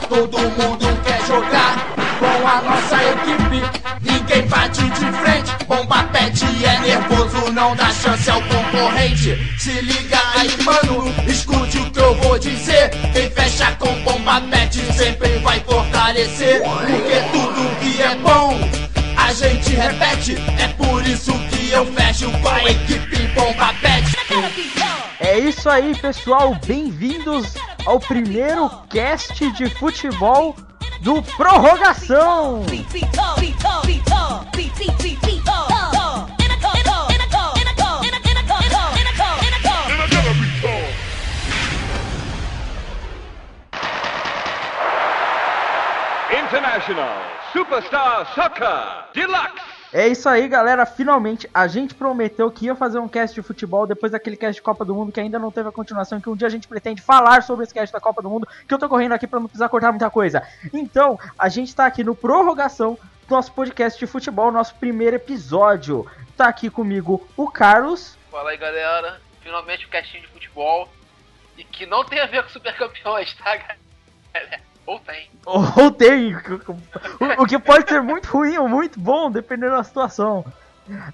todo mundo quer jogar com a nossa equipe. Ninguém bate de frente, bomba pet é nervoso, não dá chance ao concorrente. Se liga aí, mano, escute o que eu vou dizer. Quem fecha com bomba pet sempre vai fortalecer. Porque tudo que é bom, a gente repete. É por isso que eu fecho com a equipe bomba pet. Isso aí, pessoal. Bem-vindos ao primeiro cast de futebol do Prorrogação. International Superstar Soccer Deluxe. É isso aí, galera. Finalmente, a gente prometeu que ia fazer um cast de futebol depois daquele cast de Copa do Mundo que ainda não teve a continuação. Que um dia a gente pretende falar sobre esse cast da Copa do Mundo. Que eu tô correndo aqui pra não precisar cortar muita coisa. Então, a gente tá aqui no prorrogação do nosso podcast de futebol, nosso primeiro episódio. Tá aqui comigo o Carlos. Fala aí, galera. Finalmente um castinho de futebol. E que não tem a ver com super campeões, tá, galera? Ou tem. Ou tem. O, o que pode ser muito ruim ou muito bom, dependendo da situação.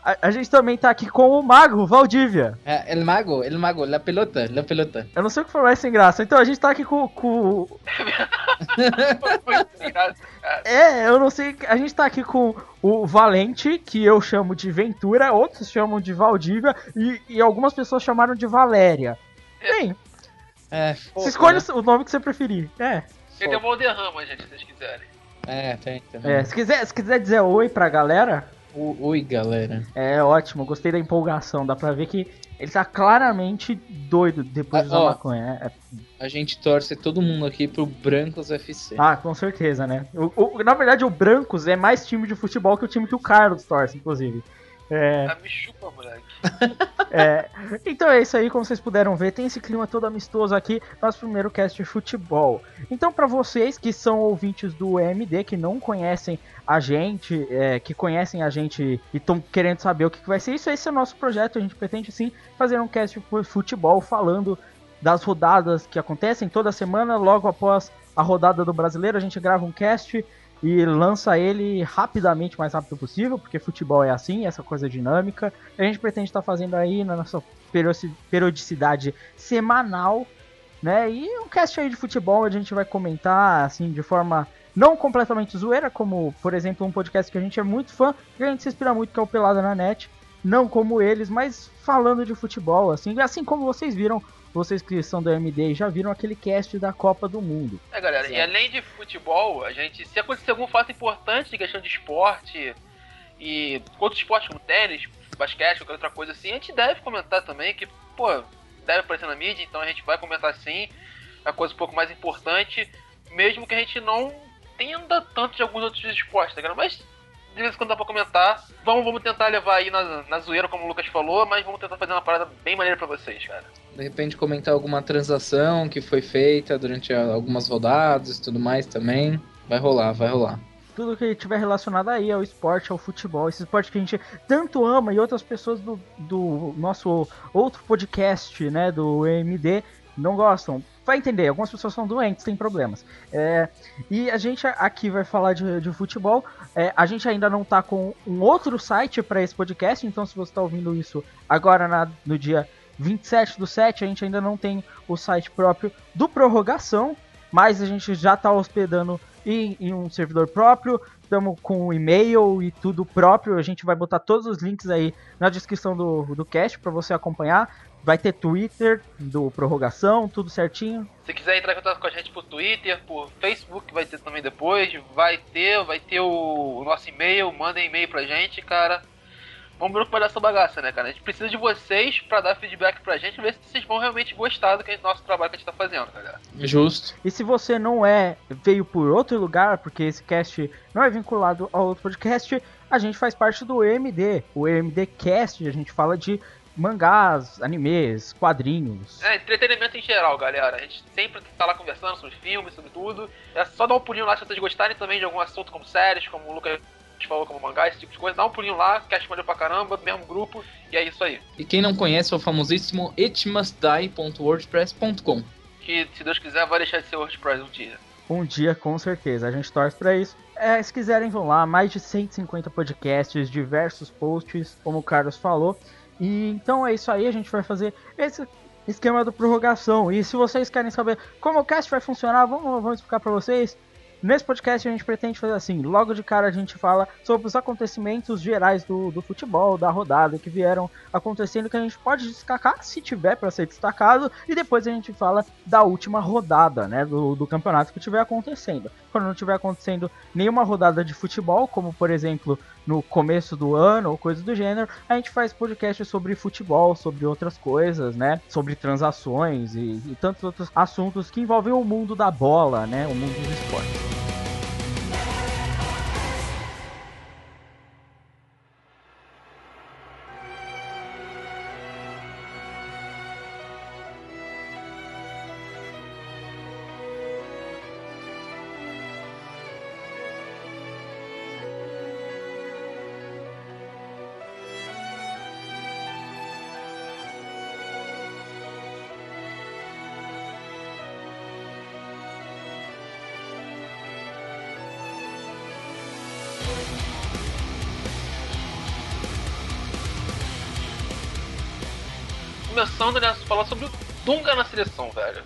A, a gente também tá aqui com o Mago, Valdívia. É, el mago, el mago, la pelota, la pelota. Eu não sei o que foi mais sem graça. Então a gente tá aqui com. com... É, eu não sei. A gente tá aqui com o Valente, que eu chamo de Ventura, outros chamam de Valdívia, e, e algumas pessoas chamaram de Valéria. Bem, É, você escolhe o nome que você preferir. É. Tem o Valderrama, gente, se vocês quiserem. É, tem também. é se, quiser, se quiser dizer oi pra galera, O- Oi, galera. é ótimo, gostei da empolgação. Dá pra ver que ele tá claramente doido depois Ah, de usar ó. maconha. É- é- A gente torce todo mundo aqui pro Brancos FC. Ah, com certeza, né? O- o- na verdade, o Brancos é mais time de futebol que o time que o Carlos torce, inclusive. É. Ah, me chupa, moleque. É, então é isso aí, como vocês puderam ver, tem esse clima todo amistoso aqui, nosso primeiro cast de futebol. Então, pra vocês que são ouvintes do EMD, que não conhecem a gente, é, que conhecem a gente e estão querendo saber o que, que vai ser isso, esse é o nosso projeto. A gente pretende sim fazer um cast de futebol falando das rodadas que acontecem toda semana, logo após a rodada do brasileiro, a gente grava um cast e lança ele rapidamente, o mais rápido possível, porque futebol é assim, essa coisa dinâmica. A gente pretende estar fazendo aí na nossa periodici- periodicidade semanal, né? E um cast aí de futebol a gente vai comentar assim de forma não completamente zoeira, como por exemplo um podcast que a gente é muito fã, que a gente se inspira muito que é o Pelada na Net, não como eles, mas falando de futebol, assim, assim como vocês viram, vocês que são do MD já viram aquele cast da Copa do Mundo. É, galera, e além de futebol, a gente, se acontecer algum fato importante de questão de esporte e outros esportes como tênis, basquete, qualquer outra coisa assim, a gente deve comentar também, que, pô, deve aparecer na mídia, então a gente vai comentar sim, a coisa um pouco mais importante, mesmo que a gente não entenda tanto de alguns outros esportes, tá? Mas de vez em quando dá pra comentar. Vamos, vamos tentar levar aí na, na zoeira, como o Lucas falou, mas vamos tentar fazer uma parada bem maneira pra vocês, cara. De repente comentar alguma transação que foi feita durante algumas rodadas e tudo mais também. Vai rolar, vai rolar. tudo que tiver relacionado aí ao esporte, ao futebol, esse esporte que a gente tanto ama e outras pessoas do, do nosso outro podcast, né, do EMD, não gostam. Vai entender, algumas pessoas são doentes, têm problemas. É, e a gente aqui vai falar de, de futebol. É, a gente ainda não tá com um outro site para esse podcast, então se você está ouvindo isso agora na- no dia 27 do 7, a gente ainda não tem o site próprio do Prorrogação, mas a gente já está hospedando em, em um servidor próprio, estamos com o e-mail e tudo próprio. A gente vai botar todos os links aí na descrição do, do cast para você acompanhar. Vai ter Twitter do Prorrogação, tudo certinho. Se quiser entrar em contato com a gente por Twitter, por Facebook, vai ter também depois. Vai ter, vai ter o, o nosso e-mail, mandem e-mail pra gente, cara. Vamos ver o que vai dar essa bagaça, né, cara? A gente precisa de vocês pra dar feedback pra gente, ver se vocês vão realmente gostar do que é nosso trabalho que a gente tá fazendo, galera. Justo. E se você não é, veio por outro lugar, porque esse cast não é vinculado ao outro podcast, a gente faz parte do EMD, o EMD Cast, a gente fala de mangás, animes, quadrinhos. É, entretenimento em geral, galera. A gente sempre tá lá conversando sobre filmes, sobre tudo. É só dar um pulinho lá se vocês gostarem também de algum assunto como séries, como o Lucas falou, como mangá, esse tipo de coisa. Dá um pulinho lá, cast maneiro pra caramba, mesmo grupo, e é isso aí. E quem não conhece é o famosíssimo itmustdie.wordpress.com. Que, se Deus quiser, vai deixar de ser WordPress um dia. um dia com certeza. A gente torce para isso. É, se quiserem, vão lá. Mais de 150 podcasts, diversos posts, como o Carlos falou. E então é isso aí. A gente vai fazer esse esquema do prorrogação. E se vocês querem saber como o cast vai funcionar, vamos, vamos explicar para vocês. Nesse podcast a gente pretende fazer assim, logo de cara a gente fala sobre os acontecimentos gerais do, do futebol, da rodada que vieram acontecendo, que a gente pode destacar se tiver para ser destacado, e depois a gente fala da última rodada, né, do, do campeonato que tiver acontecendo. Quando não tiver acontecendo nenhuma rodada de futebol, como por exemplo no começo do ano ou coisa do gênero, a gente faz podcast sobre futebol, sobre outras coisas, né, sobre transações e, e tantos outros assuntos que envolvem o mundo da bola, né, o mundo do esporte. Começando, né, falar sobre o Dunga na seleção, velho.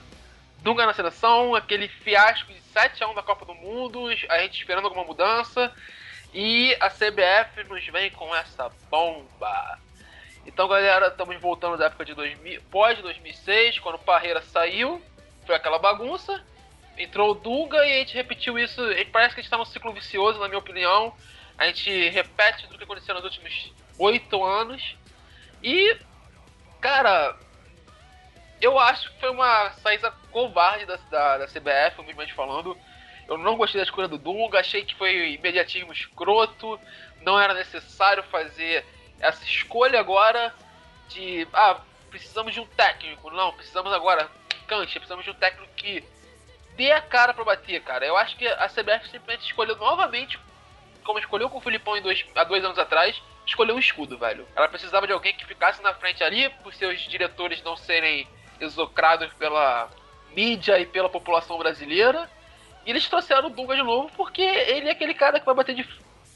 Dunga na seleção, aquele fiasco de 7x1 da Copa do Mundo, a gente esperando alguma mudança. E a CBF nos vem com essa bomba. Então, galera, estamos voltando da época de 2000, pós 2006, quando o Parreira saiu, foi aquela bagunça. Entrou o Dunga e a gente repetiu isso. Parece que a gente está num ciclo vicioso, na minha opinião. A gente repete tudo que aconteceu nos últimos oito anos. E Cara, eu acho que foi uma saída covarde da, da, da CBF, humildemente falando. Eu não gostei da escolha do Dunga, achei que foi imediatismo escroto, não era necessário fazer essa escolha agora de. Ah, precisamos de um técnico. Não, precisamos agora. Cancha, precisamos de um técnico que dê a cara para bater, cara. Eu acho que a CBF simplesmente escolheu novamente, como escolheu com o Filipão dois, há dois anos atrás, escolher um escudo, velho. Ela precisava de alguém que ficasse na frente ali, por seus diretores não serem exocrados pela mídia e pela população brasileira. E eles trouxeram o Dunga de novo porque ele é aquele cara que vai bater de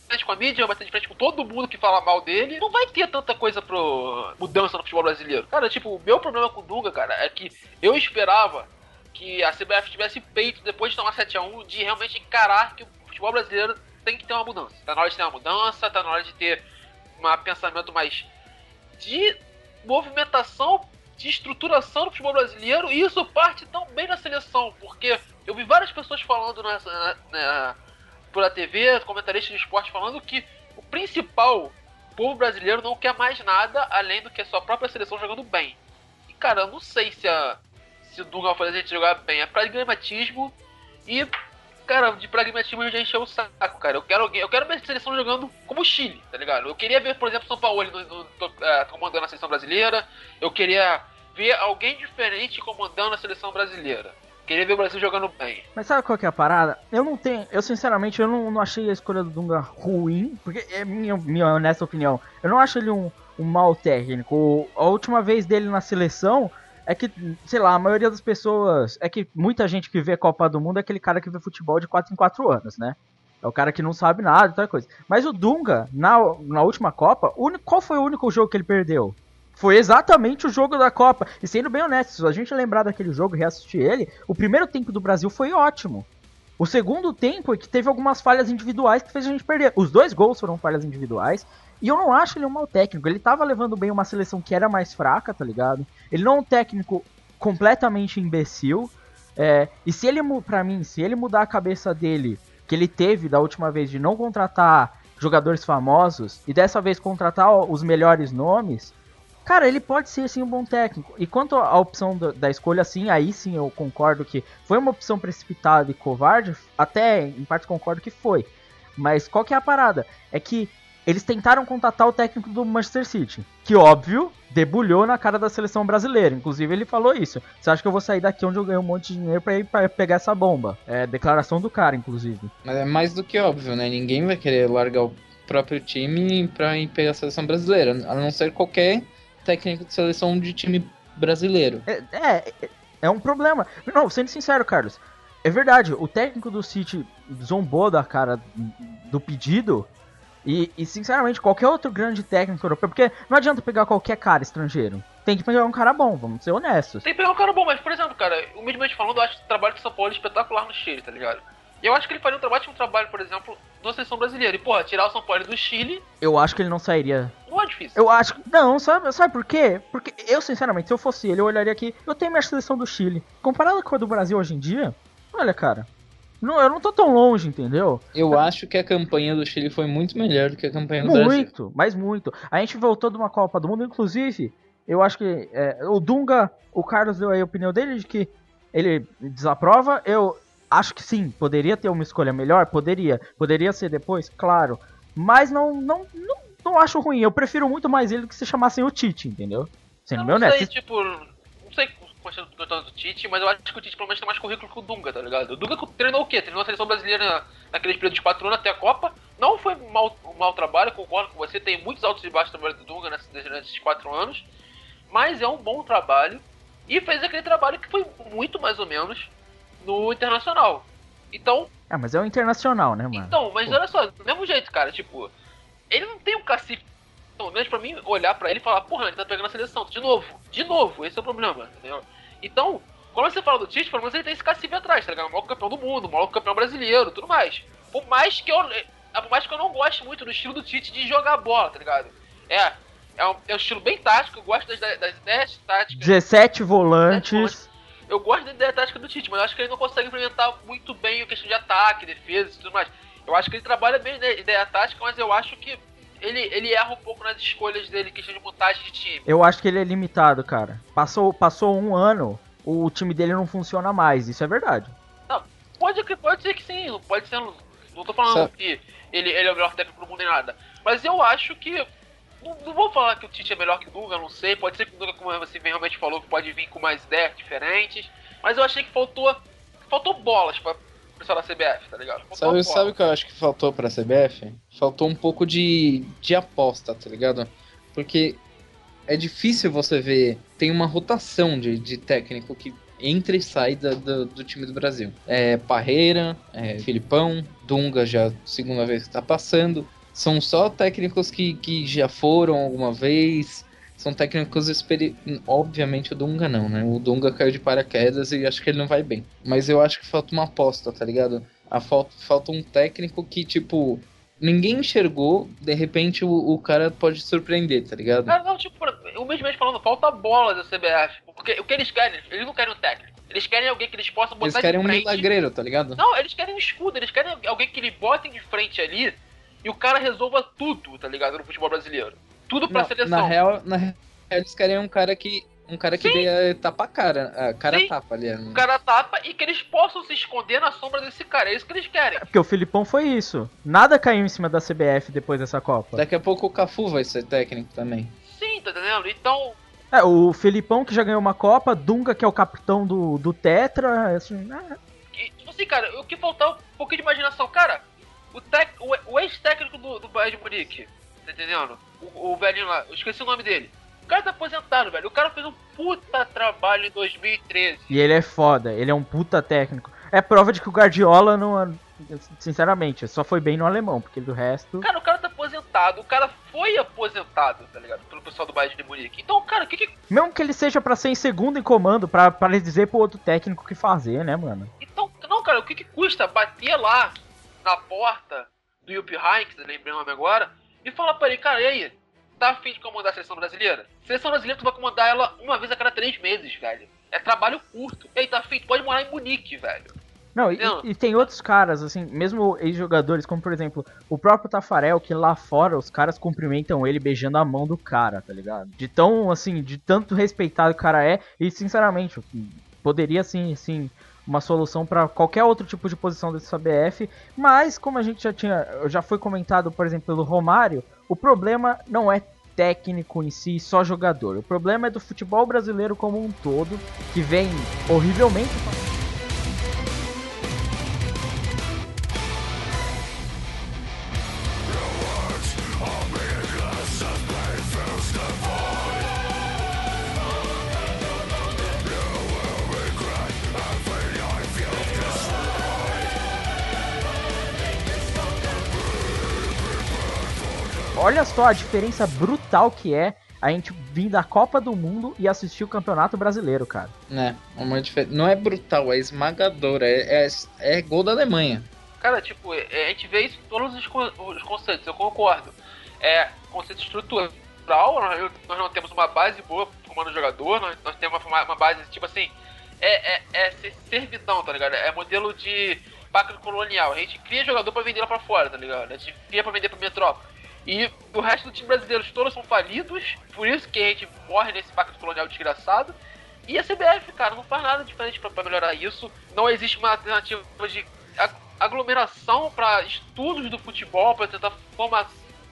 frente com a mídia, vai bater de frente com todo mundo que fala mal dele. Não vai ter tanta coisa pro mudança no futebol brasileiro. Cara, tipo, o meu problema com o Dunga, cara, é que eu esperava que a CBF tivesse peito, depois de tomar 7x1, de realmente encarar que o futebol brasileiro tem que ter uma mudança. Tá na hora de ter uma mudança, tá na hora de ter um pensamento mais de movimentação, de estruturação do futebol brasileiro, e isso parte também da seleção, porque eu vi várias pessoas falando nessa, na, na, pela TV, comentaristas de esporte falando que o principal povo brasileiro não quer mais nada além do que a sua própria seleção jogando bem. E cara, eu não sei se a se o Dunga vai fazer a gente jogar bem, é pragmatismo e cara, de pragmatismo já encheu o saco, cara. Eu quero, eu quero ver a seleção jogando como o Chile, tá ligado? Eu queria ver, por exemplo, São Paulo no, no, no, é, comandando a seleção brasileira. Eu queria ver alguém diferente comandando a seleção brasileira. Queria ver o Brasil jogando bem. Mas sabe qual que é a parada? Eu não tenho. Eu sinceramente eu não, não achei a escolha do Dunga ruim. Porque é minha, minha honesta opinião. Eu não acho ele um, um mau técnico. A última vez dele na seleção é que, sei lá, a maioria das pessoas. É que muita gente que vê Copa do Mundo é aquele cara que vê futebol de 4 em 4 anos, né? É o cara que não sabe nada e tal coisa. Mas o Dunga, na, na última Copa, qual foi o único jogo que ele perdeu? Foi exatamente o jogo da Copa. E sendo bem honesto, se a gente lembrar daquele jogo e reassistir ele, o primeiro tempo do Brasil foi ótimo. O segundo tempo é que teve algumas falhas individuais que fez a gente perder. Os dois gols foram falhas individuais. E eu não acho ele um mau técnico. Ele tava levando bem uma seleção que era mais fraca, tá ligado? Ele não é um técnico completamente imbecil. É, e se ele, para mim, se ele mudar a cabeça dele, que ele teve da última vez de não contratar jogadores famosos e dessa vez contratar os melhores nomes, cara, ele pode ser sim um bom técnico. E quanto à opção da, da escolha, sim, aí sim eu concordo que foi uma opção precipitada e covarde, até em parte concordo que foi. Mas qual que é a parada? É que eles tentaram contatar o técnico do Manchester City, que óbvio, debulhou na cara da seleção brasileira. Inclusive ele falou isso. Você acha que eu vou sair daqui onde eu ganhei um monte de dinheiro para ir pra pegar essa bomba? É declaração do cara, inclusive. Mas é mais do que óbvio, né? Ninguém vai querer largar o próprio time pra ir pegar a seleção brasileira, a não ser qualquer técnico de seleção de time brasileiro. É, é, é um problema. Não, sendo sincero, Carlos. É verdade, o técnico do City zombou da cara do pedido. E, e, sinceramente, qualquer outro grande técnico europeu, porque não adianta pegar qualquer cara estrangeiro. Tem que pegar um cara bom, vamos ser honestos. Tem que pegar um cara bom, mas, por exemplo, cara, humildemente falando, eu acho o trabalho do São Paulo é espetacular no Chile, tá ligado? E eu acho que ele faria um trabalho, um trabalho, por exemplo, na seleção brasileira. E, porra, tirar o São Paulo do Chile. Eu acho que ele não sairia. Não é difícil. Eu acho. Não, sabe, sabe por quê? Porque eu, sinceramente, se eu fosse ele, eu olharia aqui. Eu tenho minha seleção do Chile. Comparada com a do Brasil hoje em dia, olha, cara. Não, eu não tô tão longe, entendeu? Eu acho que a campanha do Chile foi muito melhor do que a campanha do muito, Brasil. Muito, mas muito. A gente voltou de uma Copa do Mundo, inclusive, eu acho que é, o Dunga, o Carlos deu aí a opinião dele de que ele desaprova. Eu acho que sim, poderia ter uma escolha melhor, poderia. Poderia ser depois, claro. Mas não, não, não, não acho ruim. Eu prefiro muito mais ele do que se chamassem o Tite, entendeu? Sendo meu neto. Sei, tipo, gostando do Tite, mas eu acho que o Tite pelo menos tem mais currículo que o Dunga, tá ligado? O Dunga treinou o quê? Treinou a seleção brasileira naqueles períodos de 4 anos até a Copa. Não foi um mau, um mau trabalho, concordo com você. Tem muitos altos e baixos trabalho do Dunga nesses, nesses 4 anos. Mas é um bom trabalho. E fez aquele trabalho que foi muito mais ou menos no Internacional. Então. Ah, mas é o Internacional, né, mano? Então, mas Pô. olha só, do mesmo jeito, cara, tipo. Ele não tem um cacife pelo menos pra mim, olhar pra ele e falar, porra, ele tá pegando a seleção, de novo, de novo, esse é o problema, entendeu? Então, quando você fala do Tite, pelo menos ele tem esse cacife atrás, tá ligado? O maior campeão do mundo, o maior campeão brasileiro, tudo mais. Por mais que eu. É, por mais que eu não goste muito do estilo do Tite de jogar bola, tá ligado? É. É um, é um estilo bem tático, eu gosto das, das ideias táticas. 17 volantes. Eu gosto da ideia tática do Tite, mas eu acho que ele não consegue implementar muito bem a questão de ataque, defesa e tudo mais. Eu acho que ele trabalha bem na ideia tática, mas eu acho que ele, ele erra um pouco nas escolhas dele, questão de montagem de time. Eu acho que ele é limitado, cara. Passou, passou um ano, o time dele não funciona mais, isso é verdade. Não, pode, pode ser que sim, pode ser. Não tô falando Sabe. que ele, ele é o melhor técnico do mundo nem nada. Mas eu acho que. Não, não, vou falar que o Tite é melhor que o Dunga, não sei. Pode ser que o Dunga, como você realmente falou, que pode vir com mais ideias diferentes. Mas eu achei que faltou. Faltou bolas pra, pessoal da CBF, tá ligado? sabe, sabe o que eu acho que faltou pra CBF? Faltou um pouco de, de aposta, tá ligado? Porque é difícil você ver. Tem uma rotação de, de técnico que entra e sai da, do, time do Brasil. É Parreira, é Filipão, Dunga já segunda vez que tá passando. São só técnicos que, que já foram alguma vez. São técnicos experientes. Obviamente o Dunga não, né? O Dunga caiu de paraquedas e acho que ele não vai bem. Mas eu acho que falta uma aposta, tá ligado? A falta, falta um técnico que, tipo, ninguém enxergou, de repente o, o cara pode surpreender, tá ligado? Não, não, tipo, humildemente falando, falta bola da CBF. Porque o que eles querem, eles não querem um técnico. Eles querem alguém que eles possam botar Eles querem um milagreiro, tá ligado? Não, eles querem um escudo, eles querem alguém que eles botem de frente ali e o cara resolva tudo, tá ligado? No futebol brasileiro. Tudo pra não, seleção. Na real, na real, eles querem um cara que. Um cara que dê tapa a cara. A cara Sim. tapa ali. O cara tapa e que eles possam se esconder na sombra desse cara. É isso que eles querem. É porque o Filipão foi isso. Nada caiu em cima da CBF depois dessa Copa. Daqui a pouco o Cafu vai ser técnico também. Sim, tá entendendo? Então. É, o Filipão que já ganhou uma Copa, Dunga que é o capitão do, do Tetra, assim. Ah. E, tipo assim, cara, o que faltar um pouquinho de imaginação. Cara, o, tec, o, o ex-técnico do, do Bayern de Munique, tá entendendo? O, o velhinho lá, eu esqueci o nome dele. O cara tá aposentado, velho. O cara fez um puta trabalho em 2013. E ele é foda, ele é um puta técnico. É prova de que o Guardiola não. Sinceramente, só foi bem no alemão, porque do resto. Cara, o cara tá aposentado, o cara foi aposentado, tá ligado? Pelo pessoal do Bayern de Munique. Então, cara, o que que. Mesmo que ele seja para ser em segundo em comando, pra, pra dizer pro outro técnico o que fazer, né, mano? Então, não, cara, o que que custa bater lá na porta do Yupp Heinz, lembrei o nome agora, e falar pra ele, cara, e aí? Tá afim de comandar a seleção brasileira? Seleção brasileira, tu vai comandar ela uma vez a cada três meses, velho. É trabalho curto. E aí, tá afim? Tu pode morar em Munique, velho. Não, e, e, tem outros caras, assim, mesmo ex-jogadores, como por exemplo, o próprio Tafarel, que lá fora os caras cumprimentam ele beijando a mão do cara, tá ligado? De tão, assim, de tanto respeitado o cara é, e sinceramente, poderia, assim, assim, uma solução para qualquer outro tipo de posição desse CBF, mas como a gente já tinha, já foi comentado, por exemplo, pelo Romário, o problema não é técnico em si, só jogador. O problema é do futebol brasileiro como um todo, que vem horrivelmente só a diferença brutal que é a gente vir da Copa do Mundo e assistir o Campeonato Brasileiro, cara. É, uma difer... não é brutal, é esmagadora, é, é, é gol da Alemanha. Cara, tipo, é, a gente vê isso em todos os, os conceitos, eu concordo. É conceito estrutural, nós, nós não temos uma base boa formando jogador, nós, nós temos uma, uma base, tipo assim, é, é, é servidão, tá ligado? É modelo de pacto colonial. A gente cria jogador pra vender lá pra fora, tá ligado? A gente cria pra vender pra metrópole. E o resto do time brasileiro todos são falidos, por isso que a gente morre nesse pacto colonial desgraçado. E a CBF, cara, não faz nada diferente para melhorar isso. Não existe uma alternativa de aglomeração para estudos do futebol, para tentar formar,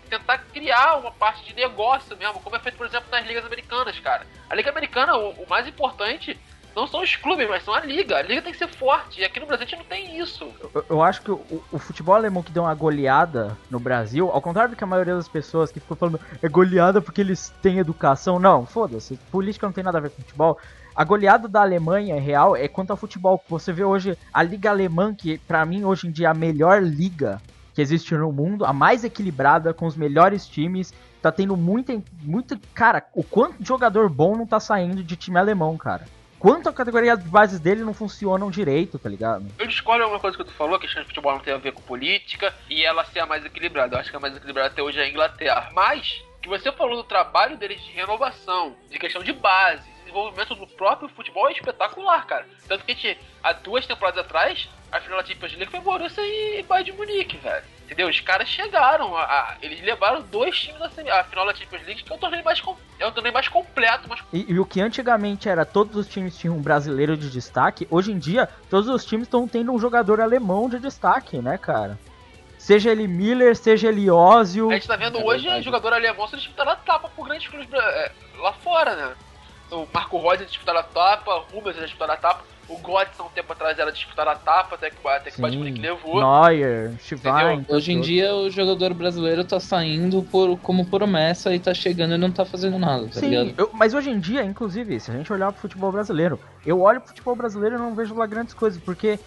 tentar criar uma parte de negócio mesmo, como é feito, por exemplo, nas ligas americanas, cara. A liga americana, o, o mais importante não são os clubes, mas são a liga. A liga tem que ser forte. E aqui no Brasil a gente não tem isso. Eu, eu acho que o, o, futebol alemão que deu uma goleada no Brasil, ao contrário do que a maioria das pessoas que ficam falando é goleada porque eles têm educação. Não, foda-se. Política não tem nada a ver com futebol. A goleada da Alemanha real é quanto ao futebol. Você vê hoje a liga alemã, que para mim hoje em dia é a melhor liga que existe no mundo, a mais equilibrada, com os melhores times. Tá tendo muita. muita cara, o quanto de jogador bom não tá saindo de time alemão, cara quanto a categoria de bases dele não funcionam direito, tá ligado? Eu discordo uma coisa que tu falou, que a questão de futebol não tem a ver com política e ela ser a mais equilibrada. Eu acho que a mais equilibrada até hoje é a Inglaterra. Mas, que você falou do trabalho deles de renovação, de questão de base, desenvolvimento do próprio futebol é espetacular, cara. Tanto que a gente, há duas temporadas atrás, a final da Champions League foi Borussia e Bayern de Munique, velho. Entendeu? Os caras chegaram, a, a, eles levaram dois times à a final da Champions League, que é um torneio mais, é um torneio mais completo. Mais... E, e, o que antigamente era todos os times tinham um brasileiro de destaque, hoje em dia todos os times estão tendo um jogador alemão de destaque, né, cara? Seja ele Miller, seja ele Ozil. A gente tá vendo é hoje verdade. jogador alemão se disputando a tapa por grandes clubes é, lá fora, né? O Marco Rosa disputar a tapa, o Rubens disputar a tapa. O Götze, um tempo atrás, era disputar a tapa, até que, até que o Munique levou. Neuer, Schwein. Hoje em dia, o jogador brasileiro tá saindo por, como promessa e tá chegando e não tá fazendo nada, tá Sim, ligado? Eu, mas hoje em dia, inclusive, se a gente olhar pro futebol brasileiro, eu olho pro futebol brasileiro e não vejo lá grandes coisas, porque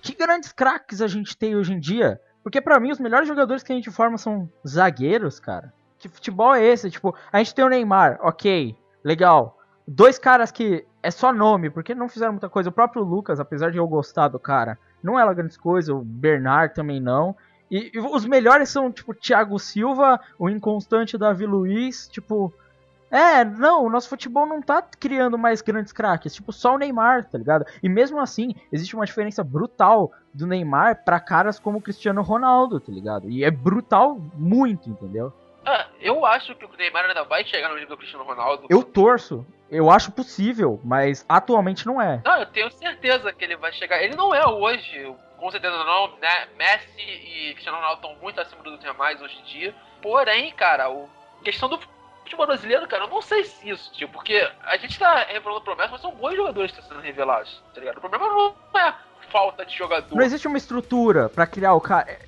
que grandes craques a gente tem hoje em dia? Porque para mim, os melhores jogadores que a gente forma são zagueiros, cara. Que futebol é esse? Tipo, a gente tem o Neymar, ok, legal. Dois caras que é só nome, porque não fizeram muita coisa. O próprio Lucas, apesar de eu gostar do cara, não é lá grandes coisas. O Bernard também não. E, e, os melhores são, tipo, Thiago Silva, o inconstante Davi Luiz, tipo. É, não, o nosso futebol não tá criando mais grandes craques, tipo, só o Neymar, tá ligado? E mesmo assim, existe uma diferença brutal do Neymar para caras como o Cristiano Ronaldo, tá ligado? E é brutal muito, entendeu? Ah, eu acho que o Neymar ainda vai chegar no nível do Cristiano Ronaldo. Eu torço. Eu acho possível, mas atualmente não é. Não, eu tenho certeza que ele vai chegar. Ele não é hoje, com certeza não, né? Messi e Cristiano Ronaldo estão muito acima do mais hoje em dia. Porém, cara, o questão do futebol brasileiro, cara, eu não sei se isso, tipo, porque a gente tá revelando promessas, mas são bons jogadores que estão sendo revelados, tá ligado? O problema não é falta de jogador. Não existe uma estrutura para criar o cara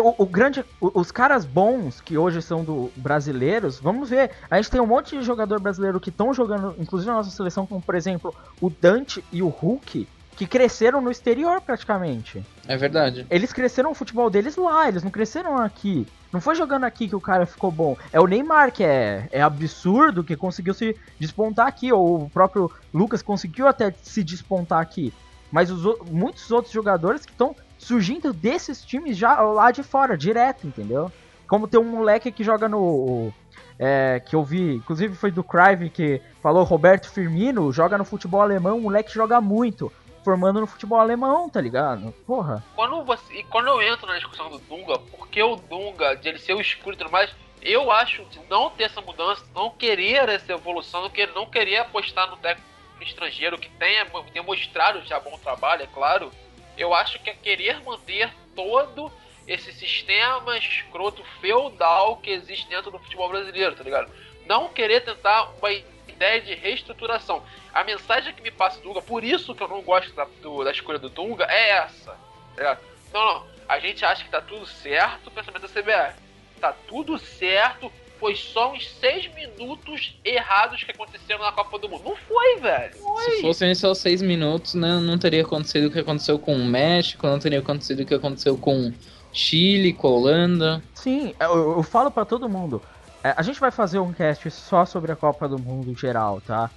o, o, grande, os caras bons que hoje são do brasileiros, vamos ver. A gente tem um monte de jogador brasileiro que estão jogando, inclusive na nossa seleção, como por exemplo o Dante e o Hulk, que cresceram no exterior praticamente. É verdade. Eles cresceram o futebol deles lá, eles não cresceram aqui. Não foi jogando aqui que o cara ficou bom. É o Neymar que é, é absurdo que conseguiu se despontar aqui, ou o próprio Lucas conseguiu até se despontar aqui. Mas os, muitos outros jogadores que estão surgindo desses times já lá de fora, direto, entendeu? Como tem um moleque que joga no. É, que eu vi, inclusive foi do Crive que falou Roberto Firmino, joga no futebol alemão, o moleque joga muito, formando no futebol alemão, tá ligado? Porra. Quando você, quando eu entro na discussão do Dunga, porque o Dunga, de ele ser o escuro e tudo mais, eu acho de não ter essa mudança, não querer essa evolução, não querer, não querer apostar no técnico estrangeiro que tenha, tenha mostrado já bom trabalho, é claro, eu acho que é querer manter todo esse sistema escroto feudal que existe dentro do futebol brasileiro, tá ligado? Não querer tentar uma ideia de reestruturação. A mensagem que me passa do Dunga, por isso que eu não gosto da, do, da escolha do Dunga, é essa. É, não, não. A gente acha que tá tudo certo, o pensamento da CBF. Tá tudo certo, foi só uns seis minutos errados que aconteceram na Copa do Mundo. Não foi, velho. Foi. Se fossem só seis minutos, né, não teria acontecido o que aconteceu com o México, não teria acontecido o que aconteceu com Chile, com a Holanda. Sim, eu, eu falo pra todo mundo. é, A gente vai fazer um cast só sobre a Copa do Mundo geral, tá?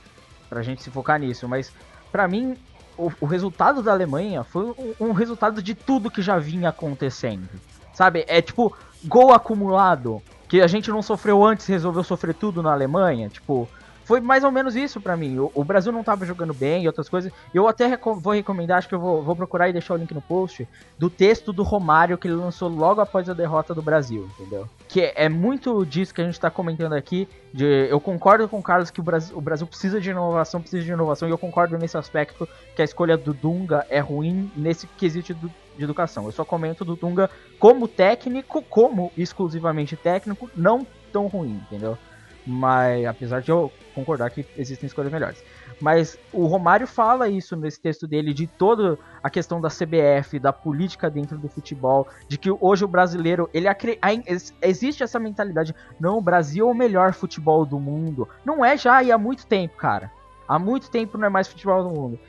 Pra gente se focar nisso, mas pra mim o, o resultado da Alemanha foi um, um resultado de tudo que já vinha acontecendo. Sabe? É tipo gol acumulado que a gente não sofreu antes, resolveu sofrer tudo na Alemanha, tipo, foi mais ou menos isso pra mim. O, o Brasil não tava jogando bem e outras coisas. Eu até reco- vou recomendar, acho que eu vou, vou procurar e deixar o link no post, do texto do Romário que ele lançou logo após a derrota do Brasil, entendeu? Que é, é muito disso que a gente tá comentando aqui. De, eu concordo com o Carlos que o Brasil, o Brasil precisa de inovação, precisa de inovação, e eu concordo nesse aspecto que a escolha do Dunga é ruim nesse quesito do- de educação. Eu só comento do Dunga como técnico, como exclusivamente técnico, não tão ruim, entendeu? Mas apesar de eu concordar que existem escolhas melhores. Mas o Romário fala isso nesse texto dele de toda a questão da CBF, da política dentro do futebol, de que hoje o brasileiro, ele existe essa mentalidade, não, o Brasil é o melhor futebol do mundo. Não é já e há muito tempo, cara. Há muito tempo não é mais futebol do mundo.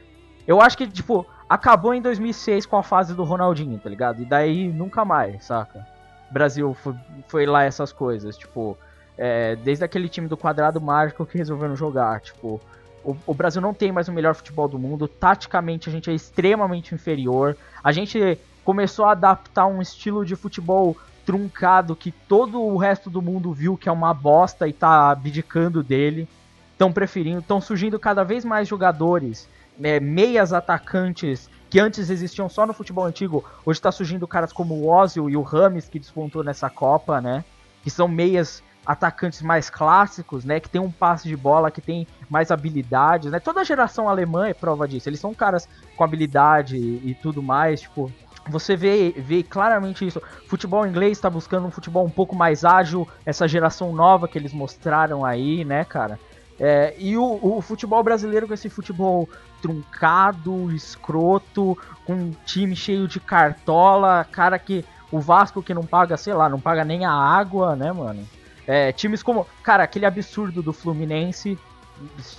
Eu acho que, tipo, acabou em 2006 com a fase do Ronaldinho, tá ligado? E daí nunca mais, saca? Brasil foi, foi lá essas coisas, tipo, é, desde aquele time do quadrado mágico que resolveram jogar, tipo, o, o Brasil não tem mais o melhor futebol do mundo, taticamente a gente é extremamente inferior, a gente começou a adaptar um estilo de futebol truncado que todo o resto do mundo viu que é uma bosta e tá abdicando dele, estão preferindo, estão surgindo cada vez mais jogadores, né, meias atacantes que antes existiam só no futebol antigo, hoje tá surgindo caras como o Ozil e o Rames que despontou nessa Copa, né? Que são meias atacantes mais clássicos, né? Que tem um passe de bola, que tem mais habilidades, né? Toda a geração alemã é prova disso. Eles são caras com habilidade e, tudo mais, tipo. Você vê, vê claramente isso. Futebol inglês está buscando um futebol um pouco mais ágil, essa geração nova que eles mostraram aí, né, cara? É, e o, o futebol brasileiro com esse futebol truncado, escroto, com um time cheio de cartola, cara que o Vasco que não paga, sei lá, não paga nem a água, né, mano? É, times como, cara, aquele absurdo do Fluminense,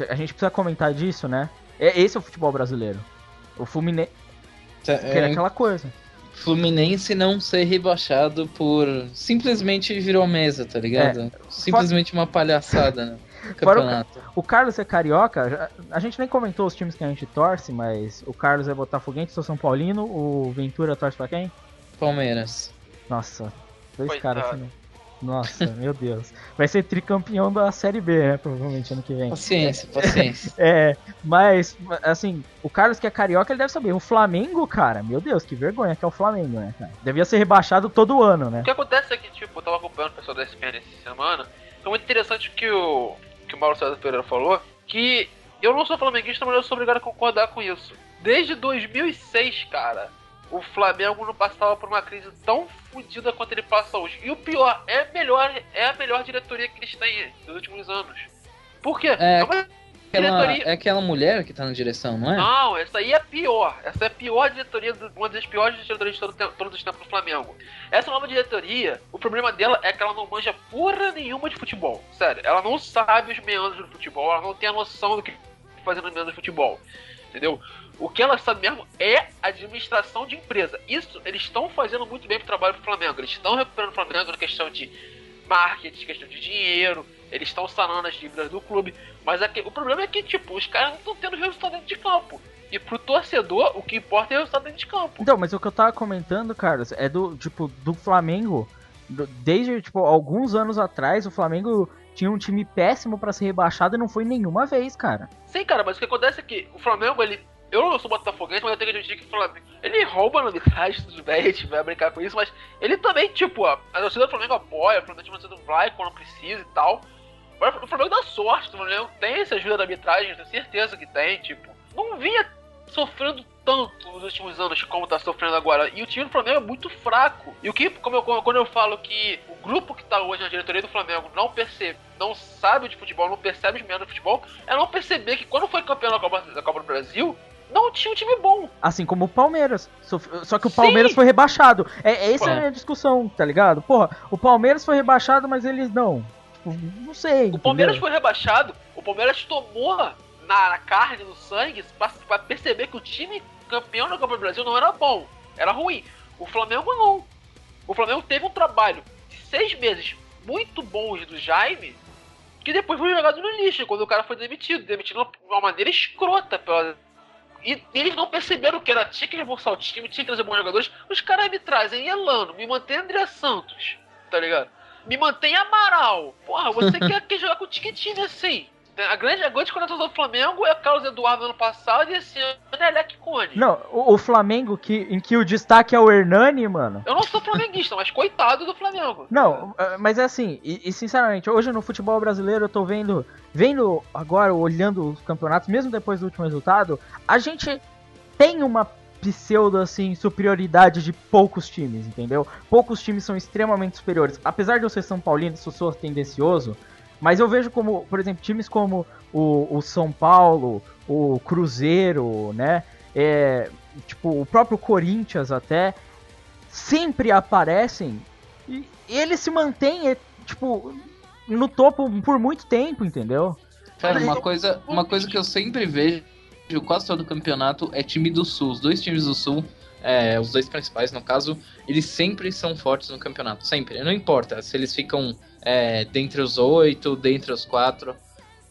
a gente precisa comentar disso, né? É, esse é o futebol brasileiro. O Fluminense, é É, aquela coisa. Fluminense não ser rebaixado por simplesmente virou mesa, tá ligado? Simplesmente uma palhaçada no Fora o campeonato. O Carlos é carioca, a gente nem comentou os times que a gente torce, mas o Carlos é botafoguense, sou São Paulino, o Ventura torce pra quem? Palmeiras. Nossa, dois Coitado. caras assim. Nossa, meu Deus. Vai ser tricampeão da Série B, né? Provavelmente ano que vem. Paciência, paciência. É, mas, assim, o Carlos que é carioca, ele deve saber. O Flamengo, cara, meu Deus, que vergonha que é o Flamengo, né, cara? Devia ser rebaixado todo ano, né? O que acontece é que, tipo, eu tava acompanhando o pessoal da SPN essa semana. Foi muito interessante o que o, que o Mauro César Pereira falou. Que eu não sou flamenguista, mas eu sou obrigado a concordar com isso. Desde 2006, cara, o Flamengo não passava por uma crise tão fodida quanto ele passa hoje. E o pior, é, a melhor, é a melhor diretoria que eles têm nos últimos anos. Por quê? É, uma Aquela, é aquela mulher que tá na direção, não é? Não, essa aí é pior. Essa é a pior diretoria, uma das piores diretorias de todo, todos os tempos do Flamengo. Essa nova diretoria, o problema dela é que ela não manja porra nenhuma de futebol. Sério, ela não sabe os meandros do futebol, ela não tem a noção do que fazer no meandro do futebol. Entendeu? O que ela sabe mesmo é administração de empresa. Isso eles estão fazendo muito bem pro trabalho do Flamengo. Eles estão recuperando o Flamengo na questão de marketing, questão de dinheiro. Eles estão sanando as dívidas do clube. Mas aqui, o problema é que, tipo, os caras não estão tendo resultado dentro de campo. E pro torcedor, o que importa é o resultado dentro de campo. Então, mas o que eu tava comentando, Carlos, é do, tipo, do Flamengo. do- Desde, tipo, alguns anos atrás, o Flamengo tinha um time péssimo pra ser rebaixado e não foi nenhuma vez, cara. Sim, cara, mas o que acontece é que o Flamengo, ele. Eu não sou botafoguense, mas eu tenho que admitir que o Flamengo. Ele rouba na arbitragem, tudo bem, a gente vai brincar com isso, mas ele também, tipo, ó, a torcida do Flamengo apoia, o Flamengo a torcida vai quando precisa e tal. Agora, o Flamengo dá sorte, o Flamengo tem essa ajuda da arbitragem, tenho certeza que tem, tipo. Não vinha sofrendo tanto nos últimos anos como tá sofrendo agora. E o time do Flamengo é muito fraco. E o que, como eu, quando eu falo que o grupo que tá hoje na diretoria do Flamengo não percebe, não sabe de futebol, não percebe os meandros do futebol, é não perceber que quando foi campeão da Copa, da Copa do Brasil, não tinha um time bom. Assim como o Palmeiras. Só que o Sim. Palmeiras foi rebaixado. É, essa Pô. é a minha discussão, tá ligado? Porra, o Palmeiras foi rebaixado, mas eles não. Tipo, não sei. O Palmeiras entendeu? foi rebaixado, o Palmeiras tomou na, na carne, no sangue, pra, pra perceber que o time campeão da Copa do Brasil não era bom, era ruim. O Flamengo não. O Flamengo teve um trabalho de seis meses muito bons do Jaime, que depois foi jogado no lixo quando o cara foi demitido. Demitido de uma maneira escrota pela. E eles não perceberam que era tinha que reforçar o time, tinha que trazer bons jogadores. Os caras me trazem Elano, me mantém André Santos, tá ligado? Me mantém Amaral. Porra, você quer, quer jogar com o time assim? A grande, a grande contratação do Flamengo é o Carlos Eduardo ano passado e esse ano é Leque Cone. Não, o, o, Flamengo que, em que o destaque é o Hernani, mano. Eu não sou flamenguista, mas coitado do Flamengo. Não, é, mas é assim, e, e, sinceramente, hoje no futebol brasileiro eu tô vendo, vendo agora, olhando os campeonatos, mesmo depois do último resultado, a gente tem uma pseudo assim superioridade de poucos times, entendeu? Poucos times são extremamente superiores. Apesar de eu ser São Paulino, se eu sou tendencioso, mas eu vejo como, por exemplo, times como o, o São Paulo, o Cruzeiro, né? É, tipo, o próprio Corinthians até, sempre aparecem e eles se mantêm, é, tipo, no topo por muito tempo, entendeu? Cara, uma coisa, uma coisa que eu sempre vejo quase todo campeonato é time do Sul. Os dois times do Sul, é, os dois principais no caso, eles sempre são fortes no campeonato. Sempre. Não importa se eles ficam é, dentre os oito, dentre os quatro.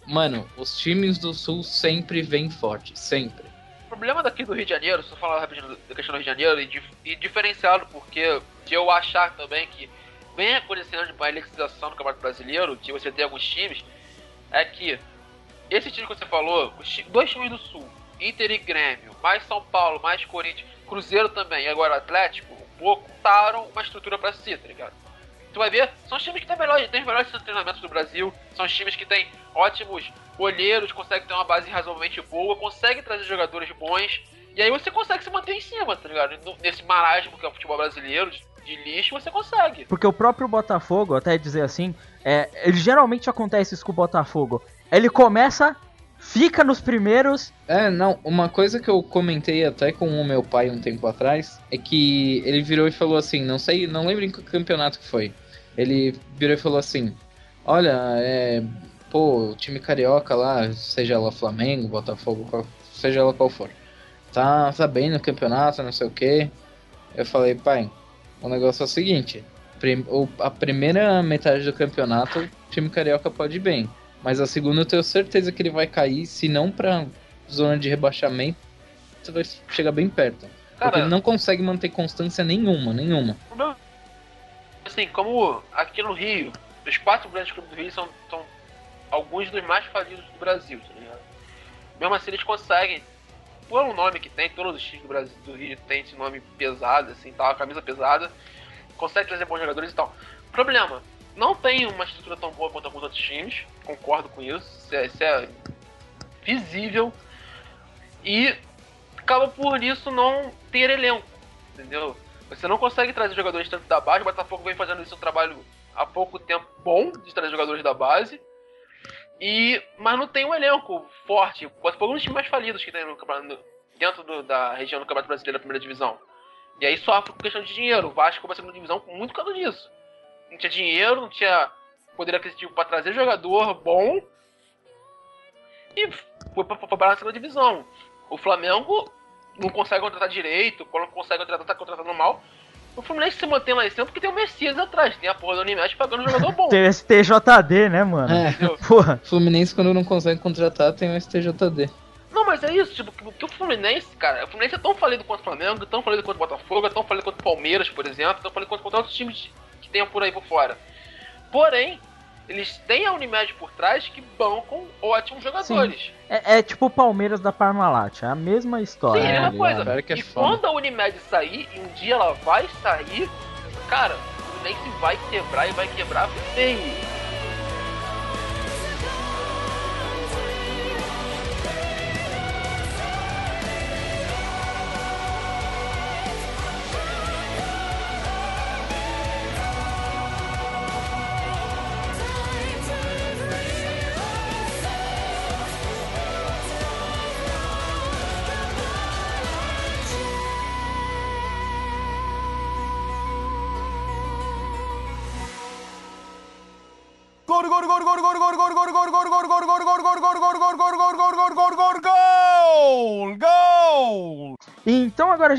Mano, os times do Sul sempre vêm fortes, sempre. O problema daqui do Rio de Janeiro, se eu falar rapidinho da questão do Rio de Janeiro, e, e diferenciado porque eu achar também que vem acontecendo uma eletrização no Campeonato Brasileiro, que você tem alguns times, é que esse time que você falou, dois times do Sul, Inter e Grêmio, mais São Paulo, mais Corinthians, Cruzeiro também, e agora Atlético, um pouco, montaram uma estrutura para si, tá ligado? Tu vai ver, são os times que têm, melhor, têm os melhores treinamentos do Brasil, são os times que têm ótimos olheiros, conseguem ter uma base razoavelmente boa, conseguem trazer jogadores bons, e aí você consegue se manter em cima, tá ligado? Nesse marasmo que é o futebol brasileiro, de lixo, você consegue. Porque o próprio Botafogo, até dizer assim, é, ele geralmente acontece isso com o Botafogo. Ele começa fica nos primeiros. É, não, uma coisa que eu comentei até com o meu pai um tempo atrás é que ele virou e falou assim, não sei, não lembro em que campeonato que foi. Ele virou e falou assim: Olha, é. Pô, o time carioca lá, seja lá Flamengo, Botafogo, qual, seja lá qual for, tá, tá bem no campeonato, não sei o que. Eu falei, pai, o negócio é o seguinte: prim, o, a primeira metade do campeonato, o time carioca pode ir bem. Mas a segunda eu tenho certeza que ele vai cair, se não pra zona de rebaixamento, você vai chegar bem perto. Cara, porque ele não consegue manter constância nenhuma, nenhuma. Assim, como aqui no Rio, os quatro grandes clubes do Rio são, são alguns dos mais falidos do Brasil, tá ligado? Mesmo assim eles conseguem, pelo nome que tem, todos os times do Brasil do Rio tem esse nome pesado, assim, tal, a camisa pesada, consegue trazer bons jogadores e tal. Problema, não tem uma estrutura tão boa quanto alguns outros times, concordo com isso, isso é, isso é visível. E acaba por isso não ter elenco, entendeu? Você não consegue trazer jogadores tanto da base, o Botafogo vem fazendo isso um trabalho há pouco tempo bom de trazer jogadores da base. E, mas não tem um elenco forte. O Botafogo é um dos times mais falidos que tem no, dentro do, da região do Campeonato Brasileiro da primeira divisão. E aí sofre por questão de dinheiro. O Vasco foi a segunda divisão muito por causa disso não tinha dinheiro, não tinha poder aquisitivo para trazer jogador bom. E foi para a segunda divisão. O Flamengo não consegue contratar direito, quando consegue contratar, tá contratando mal. O Fluminense se mantém lá em cima porque tem o Messias atrás, tem a porra do Unimed pagando um jogador bom. tem o STJD, né, mano? É, porra. Fluminense quando não consegue contratar tem o STJD. Não, mas é isso, tipo, que o Fluminense, cara, o Fluminense é tão falido quanto o Flamengo, tão falido quanto o Botafogo, é tão falido quanto o Palmeiras, por exemplo, tão falido quanto outros times que tenham por aí por fora. Porém, eles têm a Unimed por trás que bancam ótimos jogadores. É, é, tipo o Palmeiras da Parmalat, é a mesma história. Sim, é a mesma coisa. É e quando a Unimed sair, e um dia ela vai sair, cara, o Fluminense vai quebrar e vai quebrar feio.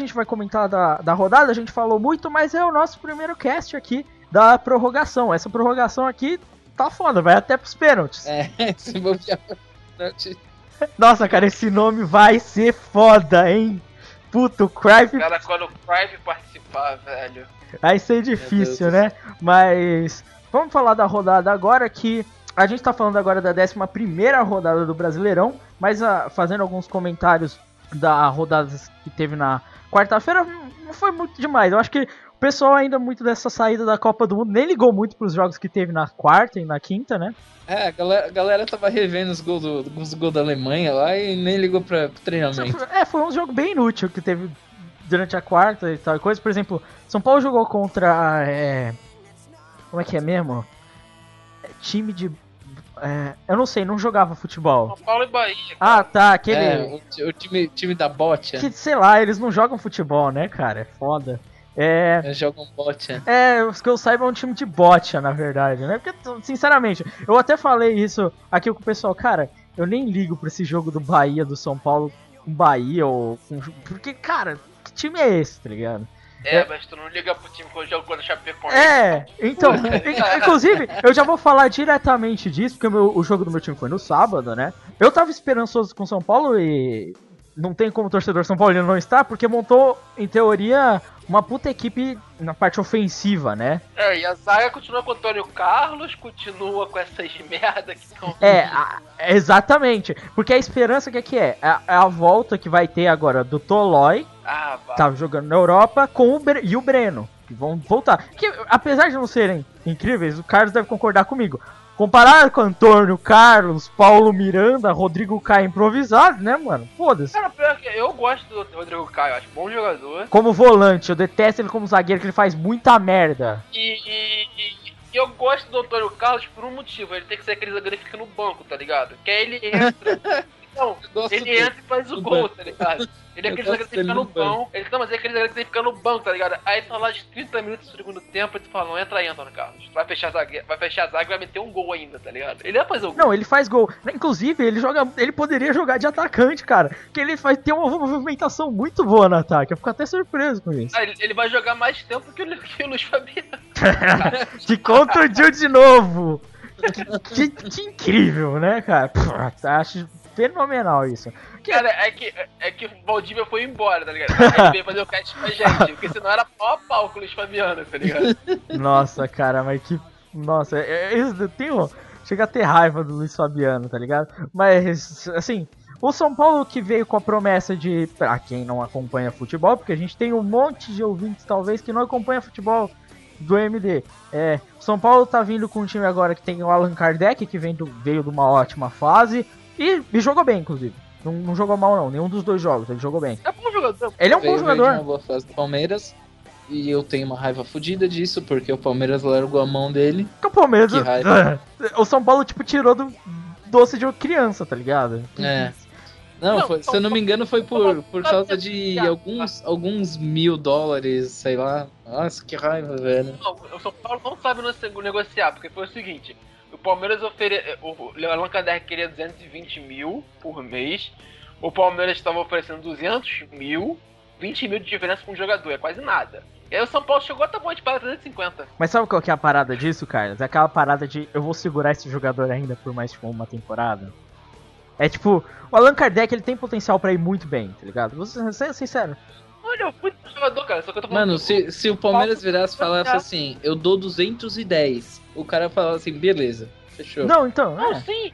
Gente vai comentar da, da rodada, a gente falou muito, mas é o nosso primeiro cast aqui da prorrogação. Essa prorrogação aqui tá foda, vai até pros pênaltis. É, se. Nossa, cara, esse nome vai ser foda, hein? Puto, o Crive Cara, quando o Crive participar, velho. Vai ser difícil, né? Mas vamos falar da rodada agora que a gente tá falando agora da 11 rodada do Brasileirão, mas ah, fazendo alguns comentários da rodada que teve na quarta-feira, não foi muito demais. Eu acho que o pessoal ainda muito dessa saída da Copa do Mundo nem ligou muito pros jogos que teve na quarta e na quinta, né? É, a galera, a galera tava revendo os gols, do, os gols da Alemanha lá e nem ligou pra, pro treinamento. É, foi um jogo bem inútil que teve durante a quarta e tal e coisa. Por exemplo, São Paulo jogou contra. é, como é que é mesmo? É, time de. É, eu não sei, não jogava futebol. São Paulo e Bahia. Ah, tá, aquele. É, o, ti- o time, time da Botia. Que, sei lá, eles não jogam futebol, né, cara? É foda. É. Eles jogam Botia. É, os que eu saiba é um time de botia, na verdade, né? Porque, sinceramente, eu até falei isso aqui com o pessoal, cara, eu nem ligo pra esse jogo do Bahia, do São Paulo com Bahia ou com. Porque, cara, que time é esse, tá ligado? É, mas tu não liga pro time quando joga contra o Chapecoense. É, então, in- inclusive, eu já vou falar diretamente disso, porque o, meu- o jogo do meu time foi no sábado, né? Eu tava esperançoso com São Paulo e não tem como torcedor São Paulino não estar, porque montou, em teoria, uma puta equipe na parte ofensiva, né? É, e a zaga continua com o Antônio Carlos, continua com essas merda que estão. É, a- exatamente. Porque a esperança que é que é? É a, é a volta que vai ter agora do Tolói, Ah, tava jogando na Europa, com o Bre- e o Breno, que vão voltar. Que, apesar de não serem incríveis, o Carlos deve concordar comigo. Comparado com Antônio, Carlos, Paulo Miranda, Rodrigo Caio improvisado, né, mano? Foda-se. Cara, pior que eu gosto do Rodrigo Caio, acho bom jogador. Como volante, eu detesto ele como zagueiro, que ele faz muita merda. E, e- e- e eu gosto do Antônio Carlos por um motivo, ele tem que ser aquele zagueiro que fica no banco, tá ligado? Que aí ele entra. Não, ele entra e faz o gol, tá ligado? Ele é aquele zagueiro que fica dele no no banco. Ele, não, mas é aquele zagueiro que fica no banco, tá ligado? Aí tá lá de 30 minutos do segundo tempo e tu fala, não entra aí, Antônio Carlos. Vai fechar a zaga, vai fechar a zaga e vai meter um gol ainda, tá ligado? Ele vai fazer o gol. Não, ele faz gol. Inclusive, ele joga. Ele poderia jogar de atacante, cara. Que ele faz tem uma movimentação muito boa no ataque. Eu fico até surpreso com isso. Ah, ele, ele vai jogar mais tempo que o, que o Luiz Fabiano. que contundiu de novo. Que, que incrível, né, cara? Pô, acho fenomenal isso. Cara, é que, é que o Valdívia foi embora, tá ligado? Ele veio fazer o cast com a gente, porque senão era pau a pau com o Luiz Fabiano, tá ligado? Nossa, cara, mas que. Nossa, é, é, eu tenho. Chega a ter raiva do Luiz Fabiano, tá ligado? Mas, assim, o São Paulo que veio com a promessa de. Pra quem não acompanha futebol, porque a gente tem um monte de ouvintes, talvez, que não acompanha futebol do MD. É, São Paulo tá vindo com um time agora que tem o Allan Kardec, que vem do, veio de uma ótima fase. E, e jogou bem, inclusive. Não, não jogou mal, não. Nenhum dos dois jogos, ele jogou bem. É bom jogador. Ele é um Veio- bom jogador. uma boa fase do Palmeiras. E eu tenho uma raiva fodida disso, porque o Palmeiras largou a mão dele. Que o Palmeiras. Que raiva. o São Paulo, tipo, tirou do doce de uma criança, tá ligado? É. Não, Não, foi- se eu não me engano, foi por, por causa de alguns, alguns mil dólares, sei lá. Nossa, que raiva, velho. Não, o São Paulo não sabe no- negociar, porque foi o seguinte: Palmeiras ofere... o Allan Kardec queria 220 mil por mês, o Palmeiras estava oferecendo 200 mil, 20 mil de diferença com um jogador, é quase nada. E aí o São Paulo chegou, tá bom, a gente paga 350. Mas sabe qual que é a parada disso, Carlos? É aquela parada de eu vou segurar esse jogador ainda por mais tipo, uma temporada. É tipo, o Allan Kardec ele tem potencial pra ir muito bem, tá ligado? Vou ser sincero. Olha, eu fui jogador, cara, só que eu tô falando. Mano, se, se o Palmeiras virasse e falasse assim, eu dou 210, o cara falava assim, beleza, fechou. Não, então, Não, é. sim.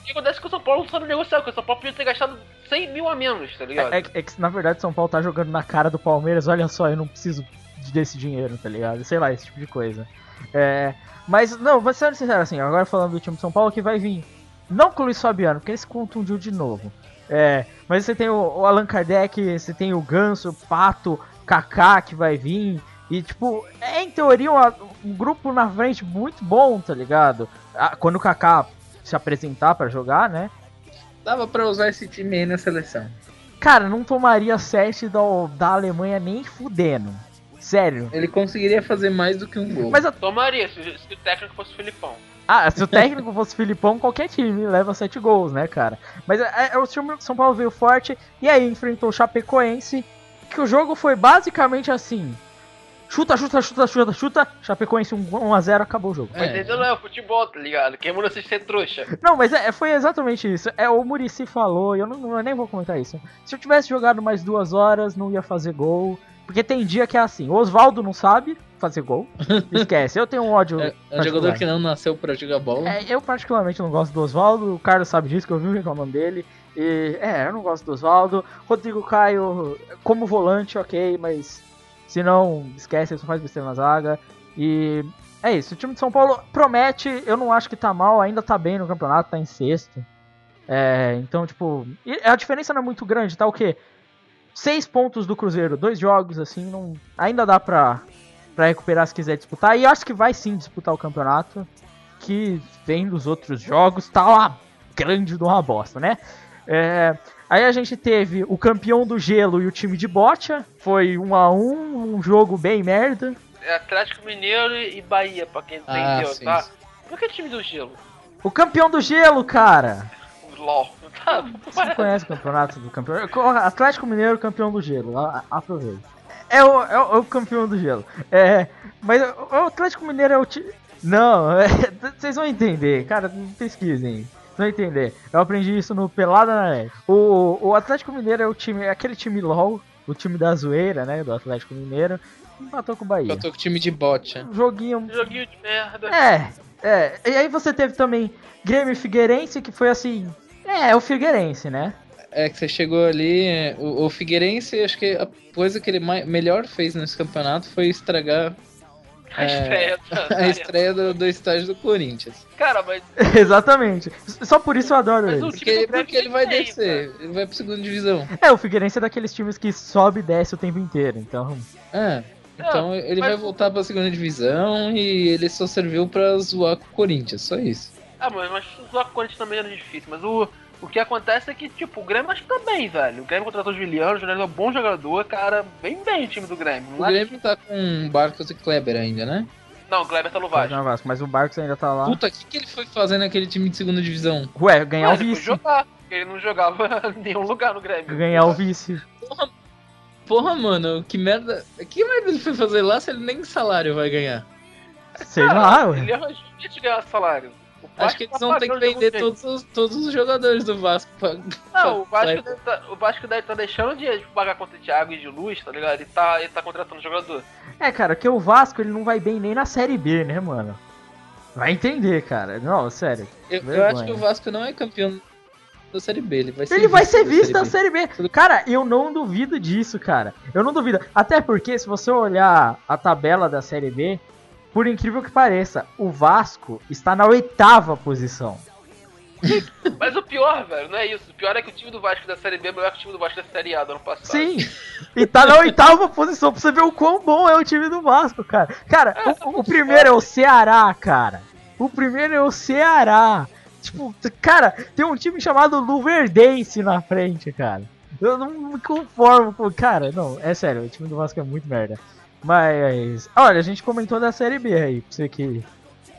O que acontece é que o São Paulo não sabe negociar, porque o São Paulo podia ter gastado 100 mil a menos, tá ligado? É, é- é que na verdade São Paulo tá jogando na cara do Palmeiras, olha só, eu não preciso desse dinheiro, tá ligado? Sei lá, esse tipo de coisa. É, mas, não, vou ser sincero assim, agora falando do time de São Paulo que vai vir. Não com o Luiz Fabiano, porque ele se contundiu de novo. É, mas você tem o, o Allan Kardec, você tem o Ganso, o Pato, Kaká que vai vir. E, tipo, é em teoria uma- um grupo na frente muito bom, tá ligado? Ah, quando o Kaká se apresentar pra jogar, né? Dava pra usar esse time aí na seleção. Cara, não tomaria 7 da, da Alemanha nem fudendo. Sério. Ele conseguiria fazer mais do que um gol. Mas, a- Tomaria, se, se o técnico fosse o Filipão. ah, se o técnico fosse Filipão, qualquer time leva 7 gols, né, cara? Mas é, é, o time do São Paulo veio forte e aí enfrentou o Chapecoense que o jogo foi basicamente assim. Chuta, chuta, chuta, chuta, chuta. Chapecoense 1x0, acabou o jogo. Mas É. não é futebol, tá ligado? Quem manda vocês ser trouxa. Não, mas é, foi exatamente isso. É, o Murici falou, e eu, não, eu nem vou comentar isso. Se eu tivesse jogado mais duas horas, não ia fazer gol. Porque tem dia que é assim, o Oswaldo não sabe fazer gol. Esquece, eu tenho um ódio. É, é um jogador que não nasceu pra jogar bola. É, eu particularmente não gosto do Oswaldo, o Carlos sabe disso, que eu vi reclamando dele. E, é, eu não gosto do Oswaldo. Rodrigo Caio, como volante, ok, mas se não, esquece, ele só faz besteira na zaga. E é isso, o time de São Paulo promete, eu não acho que tá mal, ainda tá bem no campeonato, tá em sexto. É, então, tipo, a diferença não é muito grande, tá o quê? Seis pontos do Cruzeiro, dois jogos, assim, não, ainda dá pra, pra recuperar se quiser disputar. E acho que vai sim disputar o campeonato que vem dos outros jogos, tá uma grande de uma bosta, né? É, aí a gente teve o campeão do gelo e o time de bocha, foi um a um, um jogo bem merda. É Atlético Mineiro e Bahia, pra quem Ah, entendeu, sim, tá? sim. Por que time do gelo? O campeão do gelo, cara! O LOL. Tá, Você não conhece o campeonato do campeão? Atlético Mineiro, campeão do gelo, aproveita. É o, é, o, é o campeão do gelo. É, mas o, o Atlético Mineiro é o time. Não, é, vocês vão entender, cara, pesquisem. Vão entender. Eu aprendi isso no Pelada na Net. O, o Atlético Mineiro é o time, é aquele time LOL, o time da zoeira, né? Do Atlético Mineiro. Empatou com o Bahia. Eu tô com o time de bote. Um joguinho. Joguinho de merda. É, é. E aí você teve também Grêmio e Figueirense, que foi assim. É, o Figueirense, né? É que você chegou ali, o, o Figueirense, acho que a coisa que ele mai- melhor fez nesse campeonato foi estragar A estreia da- a estreia do, do estágio do Corinthians. Cara, mas Exatamente. Só por isso eu adoro Mas ele. o- Porque, do porque ele vai tem, descer, ele vai pra segunda divisão. É, o Figueirense é daqueles times que sobe e desce o tempo inteiro, então. É, então ele mas vai voltar pra segunda divisão e ele só serviu pra zoar com o Corinthians, só isso. Ah, mas, mas zoar com o Corinthians também era difícil. Mas o, o que acontece é que, tipo, o Grêmio acho que tá bem, velho. O Grêmio contratou o Juliano, o Juliano é um bom jogador, cara. Bem bem o time do Grêmio. O é- Grêmio tá com Barcos e Kleber ainda, né? não o Kleber tá no Vasco. Vasco. Vasco. Mas o Barcos ainda tá lá. Puta, o que, que ele foi fazer naquele time de segunda divisão? Ué, ganhar Ué, o ele vice. jogar, porque ele não jogava em nenhum lugar no Grêmio. Ganhar o vice. Porra, porra, mano, que merda. Que merda ele foi fazer lá se ele nem salário vai ganhar? Sei lá, ué. Ele arranjou um jeito de ganhar salário. O Acho que eles tá vão ter que vender todos os, todos os jogadores do Vasco pra. Não, o pra- Vasco, deve tá, o Vasco deve tá deixando de pagar conta de água e de luz, tá ligado? Ele tá, ele tá contratando jogador. É, cara, que o Vasco ele não vai bem nem na Série B, né, mano? Vai entender, cara. Não, sério. Eu, eu acho que o Vasco não é campeão da Série B, ele vai ser Ele vai ser visto da Série B. Série B. Cara, eu não duvido disso, cara. Eu não duvido. Até porque, se você olhar a tabela da Série B, por incrível que pareça, o Vasco está na oitava posição. Mas o pior, velho, não é isso. O pior é que o time do Vasco da Série B é melhor que o time do Vasco da Série A do ano passado. Sim, e tá na oitava posição pra você ver o quão bom é o time do Vasco, cara. Cara, o, o primeiro é o Ceará, cara. O primeiro é o Ceará. Tipo, cara, tem um time chamado Luverdense na frente, cara. Eu não me conformo com. Cara, não, é sério, o time do Vasco é muito merda. Mas. Olha, a gente comentou da Série B aí, pra você que.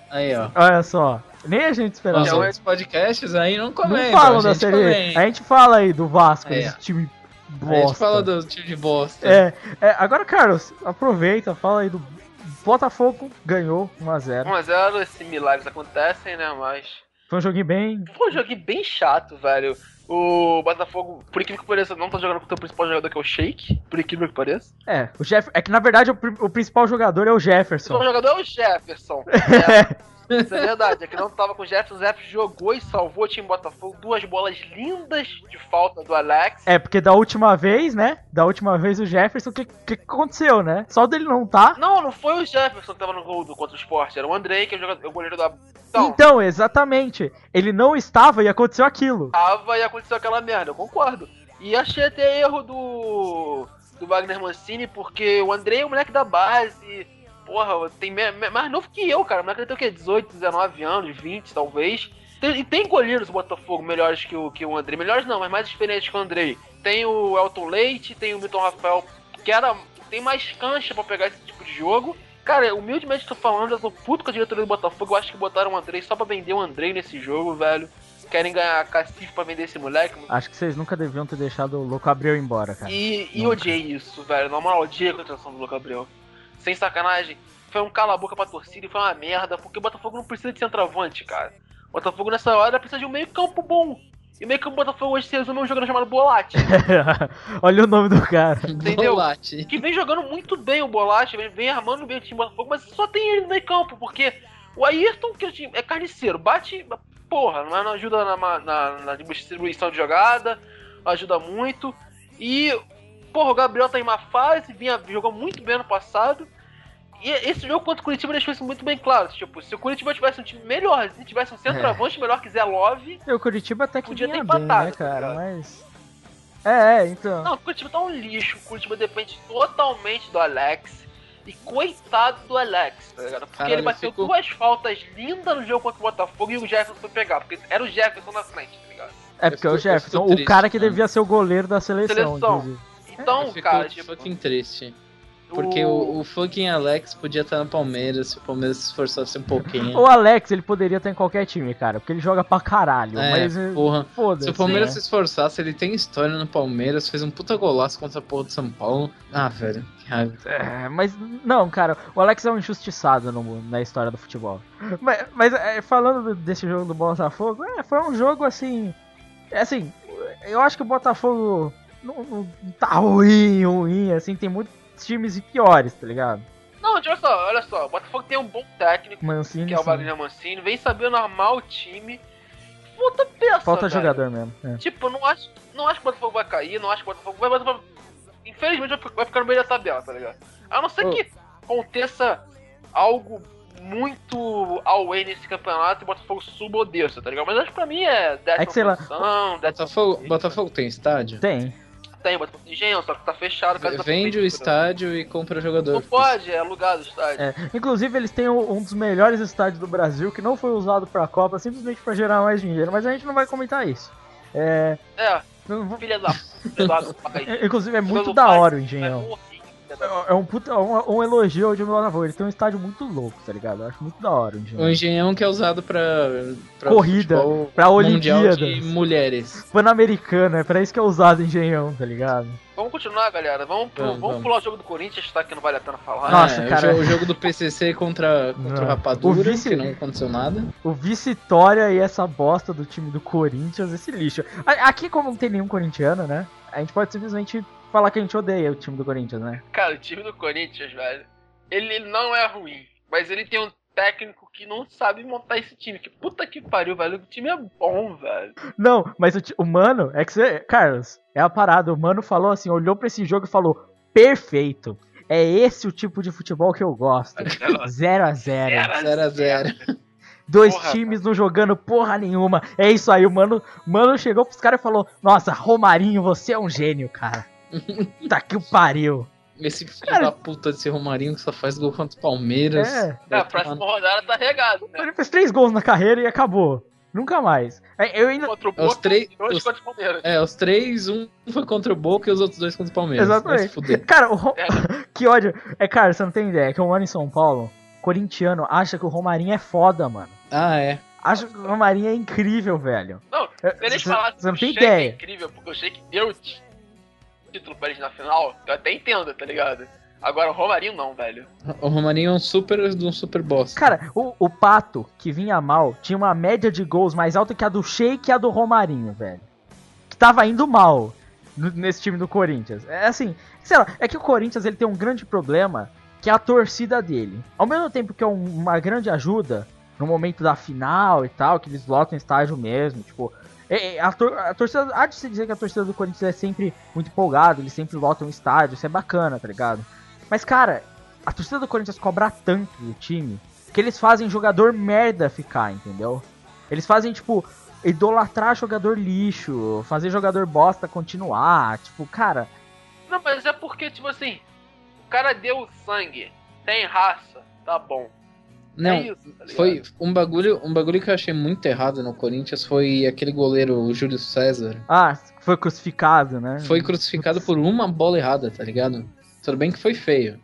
Aí, ó. Olha só. Nem a gente esperava. Então, outros podcasts aí não não comentam. falam a da Série B. comenta. A gente fala aí do Vasco, É. esse time A gente bosta. fala do time de bosta. É, é, agora, Carlos, aproveita, fala aí do Botafogo ganhou 1x0. 1x0, esses milagres acontecem, né? Mas. Foi um joguinho bem. Foi um joguinho bem chato, velho. O Botafogo, por incrível que pareça, não tá jogando com o seu principal jogador, que é o Shake. Por incrível que pareça. É, o Jeff... é que na verdade o, o principal jogador é o O Jefferson. principal jogador é o Jefferson. É, isso é verdade. É que não tava com o Jefferson. O Jefferson jogou e salvou o time Botafogo. Duas bolas lindas de falta do Alex. É, porque da última vez, né? Da última vez o Jefferson, o que, que aconteceu, né? Só dele não tá. Não, não foi o Jefferson que tava no gol do contra o Sport. Era o Andrei, que é o, jogador, o goleiro da. Então, Então, exatamente. Ele não estava e aconteceu aquilo. tava e aconteceu aquela merda, eu concordo. E achei até erro do. do Wagner Mancini, porque o Andrei é o moleque da base. Porra, tem mais novo que eu, cara. O moleque tem o quê? 18, 19 anos, 20 talvez. Tem- e tem goleiros do Botafogo melhores que o, que o Andrei. Melhores não, mas mais experientes que o Andrei. Tem o Elton Leite, tem o Milton Rafael, que era. tem mais cancha pra pegar esse tipo de jogo. Cara, humildemente tô falando, eu tô puto com a diretoria do Botafogo. Eu acho que botaram o Andrei só pra vender o Andrei nesse jogo, velho. querem ganhar cacife pra vender esse moleque. Acho que vocês nunca deviam ter deixado o Louco Abreu embora, cara. E, e Nunca. odiei isso, velho. Na moral, odiei a contratação do Louco Abreu. Sem sacanagem, foi um cala-boca pra torcida e foi uma merda, porque o Botafogo não precisa de centroavante, cara. O Botafogo nessa hora precisa de um meio-campo bom. E meio campo do Botafogo hoje se resume a um jogador chamado Bolatti. Olha o nome do cara. Entendeu? Bolate. que vem jogando muito bem o Bolatti, vem, vem armando bem o time do Botafogo, mas só tem ele no meio campo, porque o Ayrton, que é o é carniceiro, bate, porra, não, não ajuda na, na- na distribuição de jogada, ajuda muito. E, porra, o Gabriel tá em uma fase, vinha, jogou muito bem ano passado. E esse jogo contra o Curitiba deixou isso muito bem claro. Tipo, se o Curitiba tivesse um time melhor, se tivesse um centroavante melhor que Zé Love, E o Curitiba até que Podia ter vinha bem, empatado, né, tá cara? ligado? Mas. É, é, então. Não, o Curitiba tá um lixo. O Curitiba depende totalmente do Alex. E coitado do Alex, tá ligado? Porque Caralho, ele bateu ficou- duas faltas lindas no jogo contra o Botafogo e o Jefferson foi pegar. Porque era o Jefferson na frente, tá ligado? É porque eu o Jefferson, o cara que devia ser o goleiro da seleção, Seleção. inclusive. Então, Eu fico cara, tipo. fucking triste. Porque o, o fucking Alex podia estar no Palmeiras se o Palmeiras se esforçasse um pouquinho. O Alex, ele poderia estar em qualquer time, cara, porque ele joga pra caralho. É, mas. eh, porra. Foda-se. Se o Palmeiras né? se esforçasse, ele tem história no Palmeiras, fez um puta golaço contra a porra do São Paulo. Ah, velho, que raiva. É, mas não, cara, o Alex é um injustiçado no- na história do futebol. Mas, mas, é, falando desse jogo do Botafogo, é, foi um jogo assim. é, assim, eu acho que o Botafogo não, não tá ruim, ruim, assim, tem muitos times piores, tá ligado? Não, olha só, olha só. O Botafogo tem um bom técnico, Mancini. que é o. Wagner Mancini, vem sabendo armar o time. Falta peça. Falta velho. jogador mesmo. é. Tipo, eu não acho, não acho que o Botafogo vai cair, não acho que o Botafogo vai. Botafogo, infelizmente vai ficar- no meio da tabela, tá ligado? A não ser Ô. que aconteça algo muito away nesse campeonato e o Botafogo suba ou desça, tá ligado? Mas acho que pra mim é décima É que sei lá. posição, décima Botafogo, Botafogo tem estádio? Tem. Tem, tem engenho, só que tá fechado. da Vende o prefeitura. estádio e compra o jogador. Não pode, é alugado o estádio. É, inclusive, eles têm um dos melhores estádios do Brasil que não foi usado pra Copa simplesmente pra gerar mais dinheiro, mas a gente não vai comentar isso. É, É, não vou- filha da puta, Eduardo Paes. inclusive, é muito da hora o Engenhão. filha da É um, puta, um, um elogio ao do Botafogo. Ele tem um estádio muito louco, tá ligado? Eu acho muito da hora o O Engenhão. que é usado pra, pra Corrida, futebol pra mundial Olimpíadas. de mulheres. Pan-Americano, é pra isso que é usado o Engenhão, tá ligado? Vamos continuar, galera. Vamos, Vamos, vamos, vamos. pular o jogo do Corinthians, tá? Que não vale a pena falar. Nossa, É, o cara. O, jogo do PCC contra, contra Não. o Rapadura, O vice- que não aconteceu nada. O Vitória e essa bosta do time do Corinthians, esse lixo. Aqui, como não tem nenhum corintiano, né? A gente pode simplesmente falar que a gente odeia o time do Corinthians, né? Cara, o time do Corinthians, velho, ele não é ruim, mas ele tem um técnico que não sabe montar esse time. Que puta que pariu, velho. O time é bom, velho. Não, mas o, o Mano, é que você. Carlos, é a parada. O Mano falou assim, olhou pra esse jogo e falou: perfeito. É esse o tipo de futebol que eu gosto. 0 a 0 0 a 0 Dois Porra, times não jogando porra nenhuma. É isso aí, o Mano, Mano chegou pros caras e falou: Nossa, Romarinho, você é um gênio, cara. Tá que o pariu. Esse filho Cara- da puta desse Romarinho que só faz gol contra o Palmeiras. É. É, a próxima tomar rodada tá regado, né? Ele fez três gols na carreira e acabou. Nunca mais. É, Eu ainda. Contra o Os Boca três- e dois os- contra o Palmeiras. É, os três, um foi contra o Boca e os outros dois contra o Palmeiras. Exatamente. fuder. Cara, o É. que ódio. É, cara, você não tem ideia. Que eu moro em São Paulo. Corintiano acha que o Romarinho é foda, mano. Ah, é. Acha que o Romarinho é incrível, velho. Não, É, se eles Você falassem você não que tem o Sheik é ideia. incrível, porque o Sheik deu título pra eles na final, eu até entendo, tá ligado? Agora o Romarinho não, velho. O Romarinho é um super, de um super boss. Cara, o, o Pato, que vinha mal, tinha uma média de gols mais alta que a do Sheik e a do Romarinho, velho. Que tava indo mal no- nesse time do Corinthians. É assim, sei lá, é que o Corinthians ele tem um grande problema, que é a torcida dele. Ao mesmo tempo que é um- uma grande ajuda no momento da final e tal, que eles lotam estágio mesmo, tipo... é- é, A, tor- a torcida, há de se dizer que a torcida do Corinthians é sempre muito empolgada, eles sempre lotam estádio, isso é bacana, tá ligado? Mas, cara, a torcida do Corinthians cobra tanto do time que eles fazem jogador merda ficar, entendeu? Eles fazem, tipo, idolatrar jogador lixo, fazer jogador bosta continuar, tipo, cara, Não, mas é porque, tipo assim, o cara deu sangue, tem raça, tá bom. Não, é isso, tá foi um bagulho, um bagulho que eu achei muito errado no Corinthians foi aquele goleiro, o Júlio César. ah, foi crucificado, né? Foi crucificado por uma bola errada, tá ligado? Tudo bem que foi feio.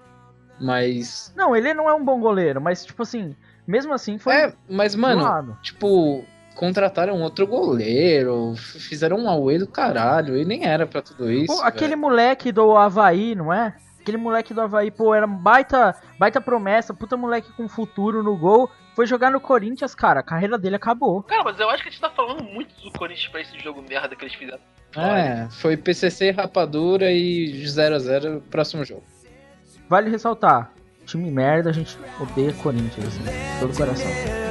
Mas. Não, ele não é um bom goleiro, mas, tipo assim, mesmo assim foi É, mas, mano, tipo, contrataram outro goleiro, fizeram um auê do caralho, e nem era pra tudo isso. Pô, aquele moleque do Havaí, não é? Aquele moleque do Havaí, pô, era baita, baita promessa, puta moleque com futuro no gol. Foi jogar no Corinthians, cara, a carreira dele acabou. Cara, mas eu acho que a gente tá falando muito do Corinthians pra esse jogo merda que eles fizeram. É, foi PCC, rapadura e 0x0 próximo jogo. Vale ressaltar, time merda, a gente odeia Corinthians, assim, de todo o coração.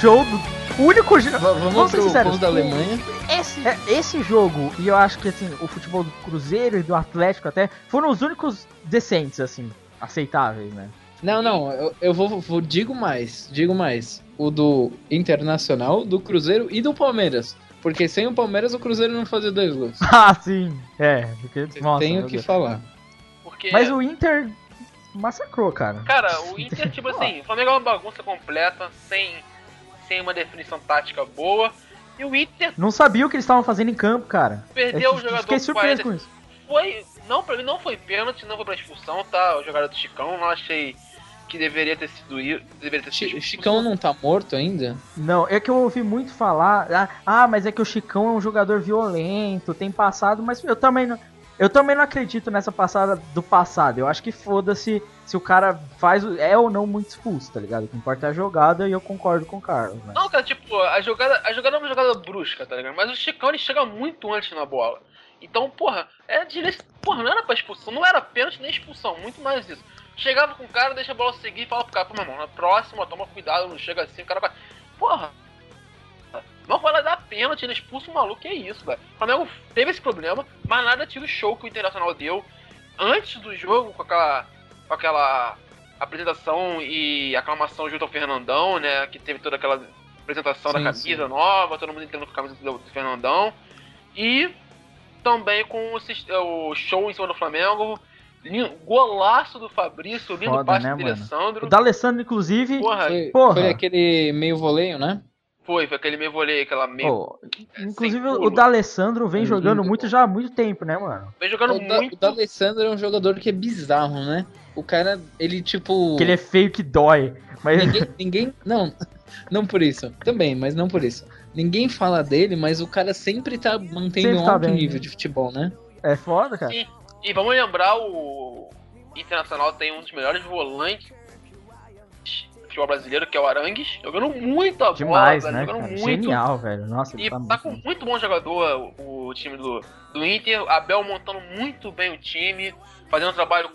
Show. Do. O único jogo. Va- Vamos pro povo da Alemanha. Esse, é, esse jogo, e eu acho que assim, o futebol do Cruzeiro e do Atlético até, foram os únicos decentes, assim, aceitáveis, né? Não, não, eu, eu vou, vou- digo mais, digo mais. O do Internacional, do Cruzeiro e do Palmeiras. Porque sem o Palmeiras o Cruzeiro não fazia dois gols. Ah, sim. É, porque. Nossa, Tenho que Deus. falar. Porque, Mas o Inter massacrou, cara. cara, o Inter, tipo assim, o Flamengo é uma bagunça completa, sem, sem uma definição tática boa. E o Inter Não sabia o que eles estavam fazendo em campo, cara. perdeu Eu o jogador Fiquei surpreso 40 com isso. Foi. Não, pra mim não foi pênalti, não foi pra expulsão, tá? O jogador do Chicão, não achei que deveria ter sido. Deveria ter sido. Chicão não tá morto ainda? Não, é que eu ouvi muito falar. Ah, ah, mas é que o Chicão é um jogador violento, tem passado, mas eu também não. Eu também não acredito nessa passada do passado. Eu acho que foda-se se o cara faz é ou não muito expulso, tá ligado? O que importa é a jogada e eu concordo com o Carlos, né? Não, cara, tipo, a jogada, a jogada é uma jogada brusca, tá ligado? Mas o Chicão ele chega muito antes na bola. Então, porra, é dire... Porra, não era pra expulsão, não era pênalti nem expulsão, muito mais isso. Chegava com o cara, deixa a bola seguir e fala pro cara, pô, meu irmão, na próxima, toma cuidado, não chega assim, o cara vai. Porra! Não vai lá dar pênalti, ele expulsa o maluco, que é isso, velho. O Flamengo teve esse problema, mas nada tira o show que o Internacional deu antes do jogo, com aquela, com aquela apresentação e aclamação junto ao Fernandão, né? Que teve toda aquela apresentação da Sim, camisa sim. nova, todo mundo entrando com a camisa do, do Fernandão. E também com o, show em cima do Flamengo. Lin- Golaço do Fabrício, lindo Foda, passe né, do? Alessandro. O D'Alessandro, inclusive. Porra, Foi, porra. foi aquele meio voleio, né? Foi, foi aquele meio voleio, aquela meio. pô, inclusive o. D'Alessandro vem É jogando muito já há muito tempo, né, mano? Vem jogando O, da, muito. o D'Alessandro é um jogador que é bizarro, né? O cara, ele tipo. Que ele é feio que dói. Mas Ninguém, ninguém. Não, não por isso. Também, mas não por isso. Ninguém fala dele, mas o cara sempre tá mantendo Sempre um tá alto bem, nível né? de futebol, né? é foda, cara. Sim. E vamos lembrar, o Internacional tem um dos melhores volantes futebol brasileiro, que é o Arangues, jogando muito a Demais, bola, né, velho, cara? jogando muito. Genial, velho. Nossa, E tá tá com muito... muito bom jogador o, o time do, do Inter. Abel montando muito bem o time, fazendo um trabalho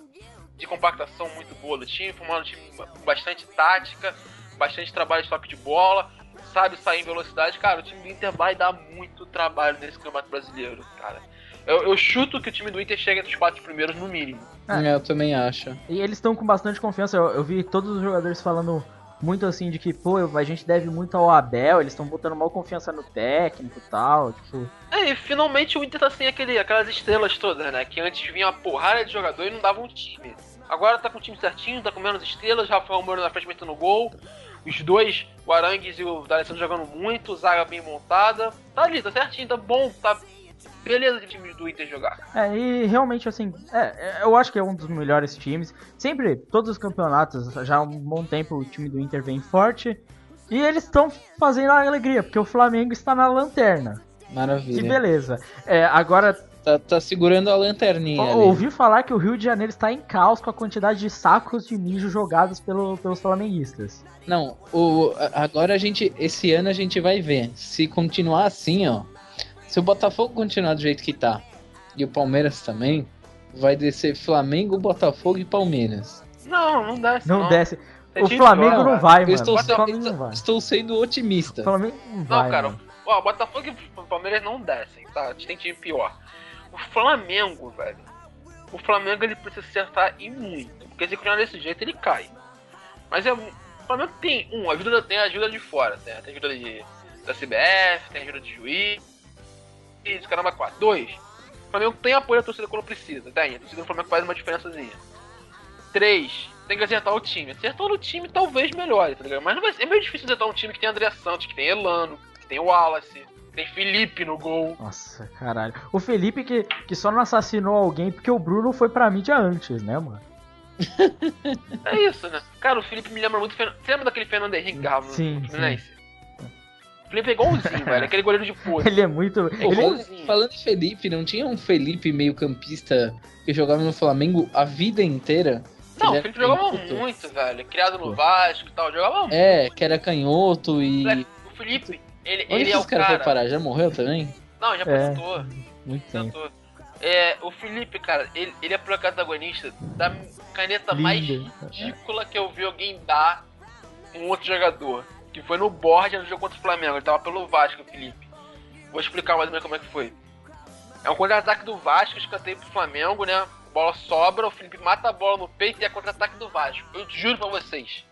de compactação muito boa do time, formando um time com bastante tática, bastante trabalho de toque de bola, sabe sair em velocidade. Cara, o time do Inter vai dar muito trabalho nesse campeonato brasileiro, cara. Eu, eu chuto que o time do Inter chega entre os quatro primeiros no mínimo. É. Eu também acho. E eles estão com bastante confiança. Eu, eu vi todos os jogadores falando muito assim de que, pô, a gente deve muito ao Abel, eles estão botando mal confiança no técnico e tal. Tipo, É, e finalmente o Inter tá sem aquele, aquelas estrelas todas, né? Que antes vinha uma porrada de jogador e não dava um time. Agora tá com o time certinho, tá com menos estrelas, Rafael Moura na frente metendo gol. Os dois, o Arangues e o D'Alessandro jogando muito, zaga bem montada. Tá ali, tá certinho, tá bom, tá beleza de time do Inter jogar. é, e realmente assim, é, é, eu acho que é um dos melhores times. Sempre, todos os campeonatos, já há um bom tempo o time do Inter vem forte. E eles estão fazendo a alegria, porque o Flamengo está na lanterna. Que Maravilha. beleza. É, agora, Tá, tá segurando a lanterninha ali. ouvi falar que o Rio de Janeiro está em caos com a quantidade de sacos de mijo jogados pelo, pelos flamenguistas. Não, o, agora a gente. Esse ano a gente vai ver. Se continuar assim, ó. Se o Botafogo continuar do jeito que tá, e o Palmeiras também, vai descer Flamengo, Botafogo e Palmeiras. Não, não desce. Não, Não, desce. O Flamengo não velho. vai, Eu mano. estou, O se- Flamengo estou- não vai. estou sendo otimista. O Flamengo não Não, vai. cara, mano. ó, Botafogo e Palmeiras não descem, tá? A gente tem time pior. O Flamengo, velho. o Flamengo ele precisa acertar e muito. Porque se continuar desse jeito, ele cai. Mas é, o Flamengo tem, um, ajuda, tem ajuda de fora, né? tem ajuda de, da CBF, tem ajuda de juiz, caramba, quatro. Dois, o Flamengo tem apoio da torcida quando precisa, tem. A torcida do Flamengo faz uma diferençazinha. Três, tem que acertar o time. Acertando o time, talvez melhore, tá ligado? Mas vai, é meio difícil acertar um time que tem André Santos, que tem Elano, que tem Wallace, tem Felipe no gol. Nossa, caralho. O Felipe que, que só não assassinou alguém porque o Bruno foi pra mídia antes, né, mano? é isso, né? Cara, o Felipe me lembra muito. Você lembra daquele Fernando Henrique Garro sim? O Felipe é igualzinho, velho. Aquele goleiro de pôr. Ele é muito. Ele... Falando em Felipe, não tinha um Felipe meio-campista que jogava no Flamengo a vida inteira? Não, o Felipe jogava muito, velho. Criado no Vasco e tal, jogava muito. É, que era canhoto e. O Felipe, ele, Onde ele é o cara. cara... foi parar? Já morreu também? Não, já aposentou. É, muito tempo. É, o Felipe, cara, ele, ele é protagonista da caneta Linda. mais ridícula que eu vi alguém dar um outro jogador. Que foi no Borja no jogo contra o Flamengo. Ele tava pelo Vasco, Felipe. Vou explicar mais ou menos como é que foi. É um contra-ataque do Vasco, escanteio pro Flamengo, né? Bola sobra, o Felipe mata a bola no peito e é contra-ataque do Vasco. Eu juro pra vocês.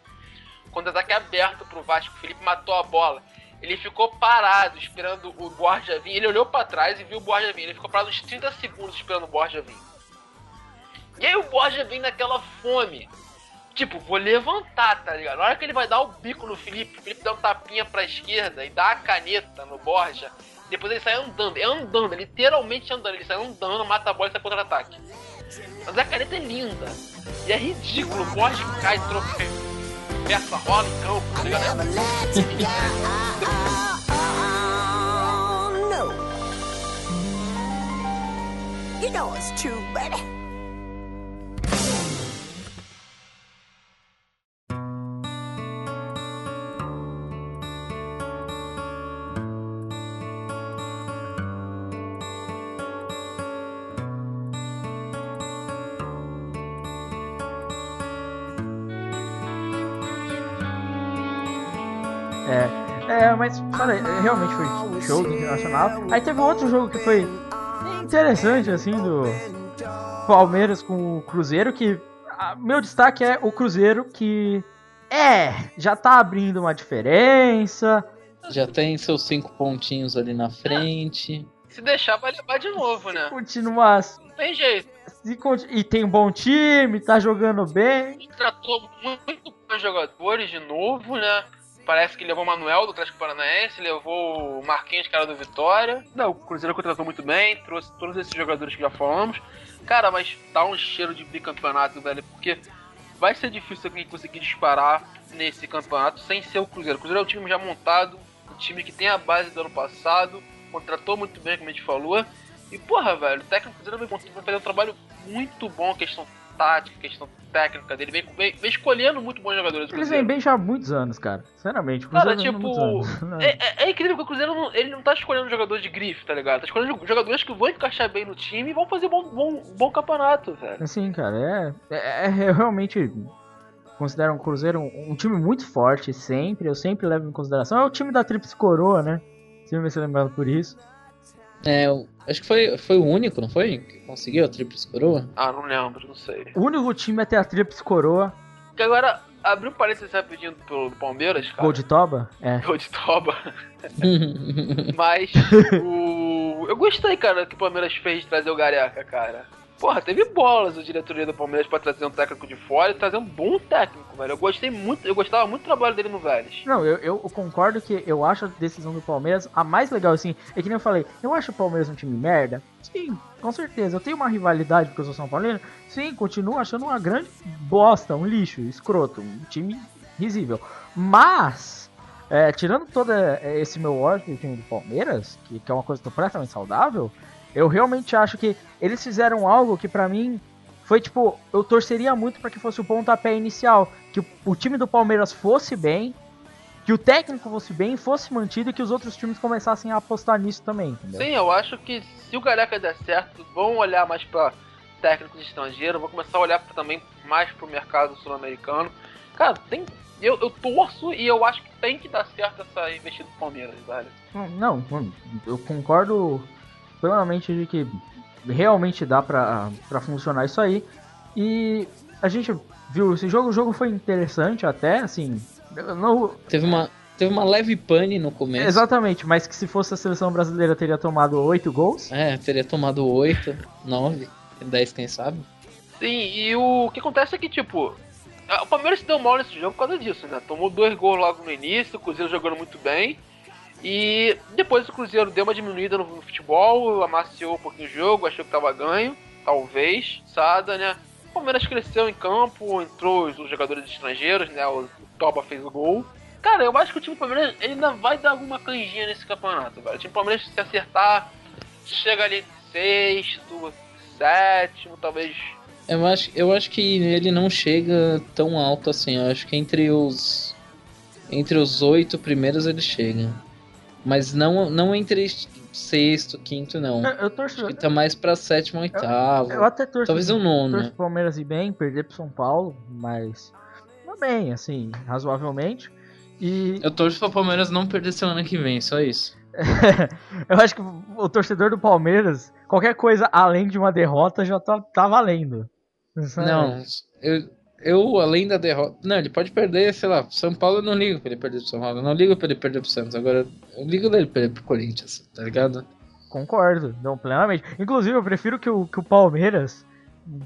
Contra-ataque aberto pro Vasco, o Felipe matou a bola. Ele ficou parado esperando o Borja vir. Ele olhou para trás e viu o Borja vir. Ele ficou parado uns 30 segundos esperando o Borja vir. E aí o Borja vem naquela fome. Tipo, vou levantar, tá ligado? Na hora que ele vai dar o bico no Felipe, o Felipe dá um tapinha pra esquerda e dá a caneta no Borja. Depois ele sai andando, é andando, é literalmente andando. Ele sai andando, mata a bola e sai contra-ataque. Mas a caneta é linda. E é ridículo, o Borja cai, troca essa rola em campo, tá ligado? You know it's true, baby. É, mas, cara, realmente foi show do Internacional. Aí teve outro jogo que foi interessante, assim, do Palmeiras com o Cruzeiro, que meu destaque é o Cruzeiro que é, já tá abrindo uma diferença. Já tem seus cinco pontinhos ali na frente. Se deixar, vai levar de novo, né? Continuar. Não tem jeito. E tem um bom time, tá jogando bem. Tratou muito bons jogadores de novo, né? Parece que levou o Manuel do Atlético Paranaense, levou o Marquinhos, cara do Vitória. Não, o Cruzeiro contratou muito bem, trouxe todos esses jogadores que já falamos. Cara, mas dá um cheiro de bicampeonato, velho, porque vai ser difícil alguém conseguir disparar nesse campeonato sem ser o Cruzeiro. O Cruzeiro é um time já montado, um time que tem a base do ano passado, contratou muito bem, como a gente falou. E porra, velho, o técnico do Cruzeiro vai fazer um trabalho muito bom, questão tática, questão técnica dele, vem, vem, vem escolhendo muito bons jogadores. Eles vêm bem já há muitos anos, cara. Sinceramente, o Cruzeiro cara, tipo, é, é, é, incrível que o Cruzeiro não, ele não tá escolhendo jogadores de grife, tá ligado? Tá escolhendo jogadores que vão encaixar bem no time e vão fazer bom, bom, bom campeonato, velho. Sim, cara, é, é, é realmente considero o Cruzeiro um, um, time muito forte, sempre, eu sempre levo em consideração. É o time da Tríplice Coroa, né? Sempre vai ser lembrado por isso. É, acho que foi, foi o único, não foi? Que conseguiu a Tríplice Coroa? Ah, não lembro, não sei. O único time a ter a Tríplice Coroa. Que agora, abriu um parênteses rapidinho do Palmeiras, cara. Gol de Toba? É. Gol de Toba. Mas, o... eu gostei, cara, que o Palmeiras fez de trazer o Gareca, cara. Porra, teve bolas o diretoria do Palmeiras pra trazer um técnico de fora e trazer um bom técnico, velho. Eu gostei muito, eu gostava muito do trabalho dele no Vélez. Não, eu, eu concordo que eu acho a decisão do Palmeiras a mais legal, assim. É que nem eu falei, eu acho o Palmeiras um time merda. Sim, com certeza. Eu tenho uma rivalidade porque eu sou São Paulino. Sim, continuo achando uma grande bosta, um lixo, escroto, um time risível. Mas, é, tirando todo esse meu ódio do time do Palmeiras, que, que é uma coisa completamente saudável, eu realmente acho que eles fizeram algo que para mim foi tipo, eu torceria muito para que fosse o pontapé inicial, que o, o, time do Palmeiras fosse bem, que o técnico fosse bem, fosse mantido e que os outros times começassem a apostar nisso também, entendeu? Sim, eu acho que se o Gareca der certo, vão olhar mais para técnicos estrangeiros, vão começar a olhar também mais pro mercado sul-americano. Cara, tem eu, eu torço e eu acho que tem que dar certo essa investida do Palmeiras, velho. Não, eu concordo plenamente de que realmente dá pra, pra funcionar isso aí. E a gente viu esse jogo, o jogo foi interessante até, assim. Não, Teve uma, teve uma leve pane no começo. exatamente, mas que se fosse a seleção brasileira teria tomado 8 gols. É, teria tomado 8, 9, 10, quem sabe. Sim, e o que acontece é que, tipo, a- o Palmeiras se deu mal nesse jogo por causa disso, né? Tomou dois gols logo no início, o Cruzeiro jogando muito bem. E depois o Cruzeiro deu uma diminuída no, futebol, amaciou um pouquinho o jogo, achou que tava ganho, talvez, sada, né? O Palmeiras cresceu em campo, entrou os, jogadores estrangeiros, né? O, Toba fez o gol. Cara, eu acho que o time do Palmeiras ainda vai dar alguma canjinha nesse campeonato, velho. O time do Palmeiras, se acertar, chega ali sexto, sétimo, talvez Eu acho, eu acho que ele não chega tão alto assim. Eu acho que entre os. Entre os oito primeiros ele chega. Mas não, não entre sexto, quinto, não. Eu, eu torço. Acho que tá mais pra sétimo, oitavo. Eu até torço. Talvez um nono. torço né? pro Palmeiras ir bem, perder pro São Paulo, mas. Tá bem, assim, razoavelmente. E Eu torço pro Palmeiras não perder semana que vem, só isso. eu acho que o torcedor do Palmeiras, qualquer coisa além de uma derrota já tá, tá valendo. Não, eu, eu, além da derrota. Não, ele pode perder, sei lá, São Paulo eu não ligo pra ele perder pro São Paulo. Eu não ligo pra ele perder pro Santos. Agora, eu ligo dele perder pro Corinthians, tá ligado? Concordo, não, plenamente. Inclusive, eu prefiro que o, que o Palmeiras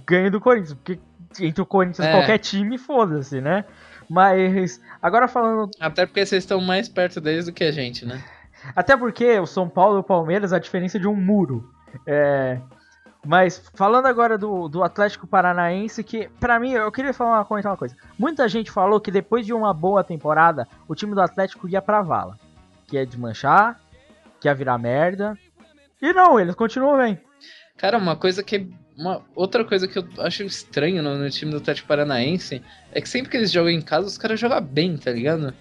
ganhe do Corinthians, porque entre o Corinthians É. qualquer time, foda-se, né? Mas, agora falando. Até porque vocês estão mais perto deles do que a gente, né? Até porque o São Paulo e o Palmeiras, a diferença é de um muro. É. Mas, falando agora do, do Atlético Paranaense, que, pra mim, eu queria falar uma, comentar uma coisa. Muita gente falou que depois de uma boa temporada, o time do Atlético ia pra vala. Que ia desmanchar, que ia virar merda. E não, eles continuam bem. Cara, uma coisa que. Uma, outra coisa que eu acho estranho no, no time do Atlético Paranaense é que sempre que eles jogam em casa, os caras jogam bem, tá ligado?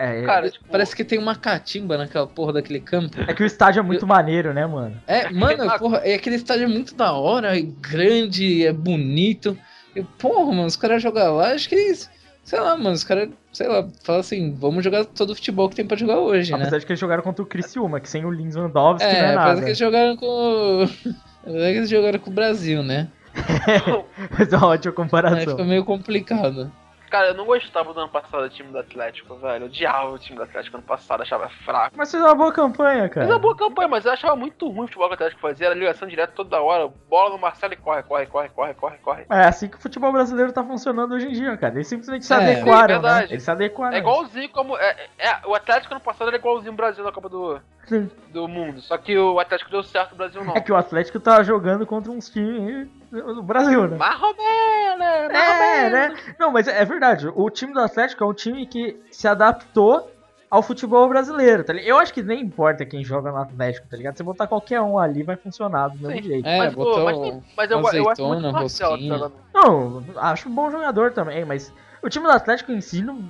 É, Cara, tipo, Parece que tem uma catimba naquela porra daquele campo. é que o estádio é muito maneiro, né, mano? É, mano, porra, é aquele estádio é muito da hora, é grande, é bonito. E, porra, mano, os caras jogam lá, acho que eles. Sei lá, mano, os caras, sei lá, falam assim, vamos jogar todo o futebol que tem pra jogar hoje, né? Apesar de que eles jogaram contra o Criciúma, que sem o Lins Vandowski não É, é apesar nada. que eles jogaram com. Apesar que eles jogaram com o Brasil, né? Mas é uma ótima Aí comparação. fica meio complicado. Cara, eu não gostava do ano passado do time do Atlético, velho. Eu odiava o time do Atlético ano passado, achava fraco. Mas fez uma boa campanha, cara. Fez uma boa campanha, mas eu achava muito ruim o futebol que o Atlético fazia. Era ligação direta toda hora, bola no Marcelo e corre, corre, corre, corre, corre, corre. É assim que o futebol brasileiro tá funcionando hoje em dia, cara. Eles simplesmente se É, adequaram, é verdade. né? Eles se adequaram. É igualzinho como. É, é- o Atlético ano passado era igualzinho o Brasil na Copa do, Sim. do Mundo. Só que o Atlético deu certo, o Brasil não. É que o Atlético tá jogando contra uns times do Brasil, né? Marromeno, né? É, né? Não, mas é verdade. O time do Atlético é um time que se adaptou ao futebol brasileiro, tá ligado? Eu acho que nem importa quem joga no Atlético, tá ligado? Se botar qualquer um ali, vai funcionar do mesmo Sim. jeito. É, mas, pô, botou mas, um- mas eu, eu acho muito Marcelo rosquinha. Não, acho um bom jogador também, mas o time do Atlético em si não,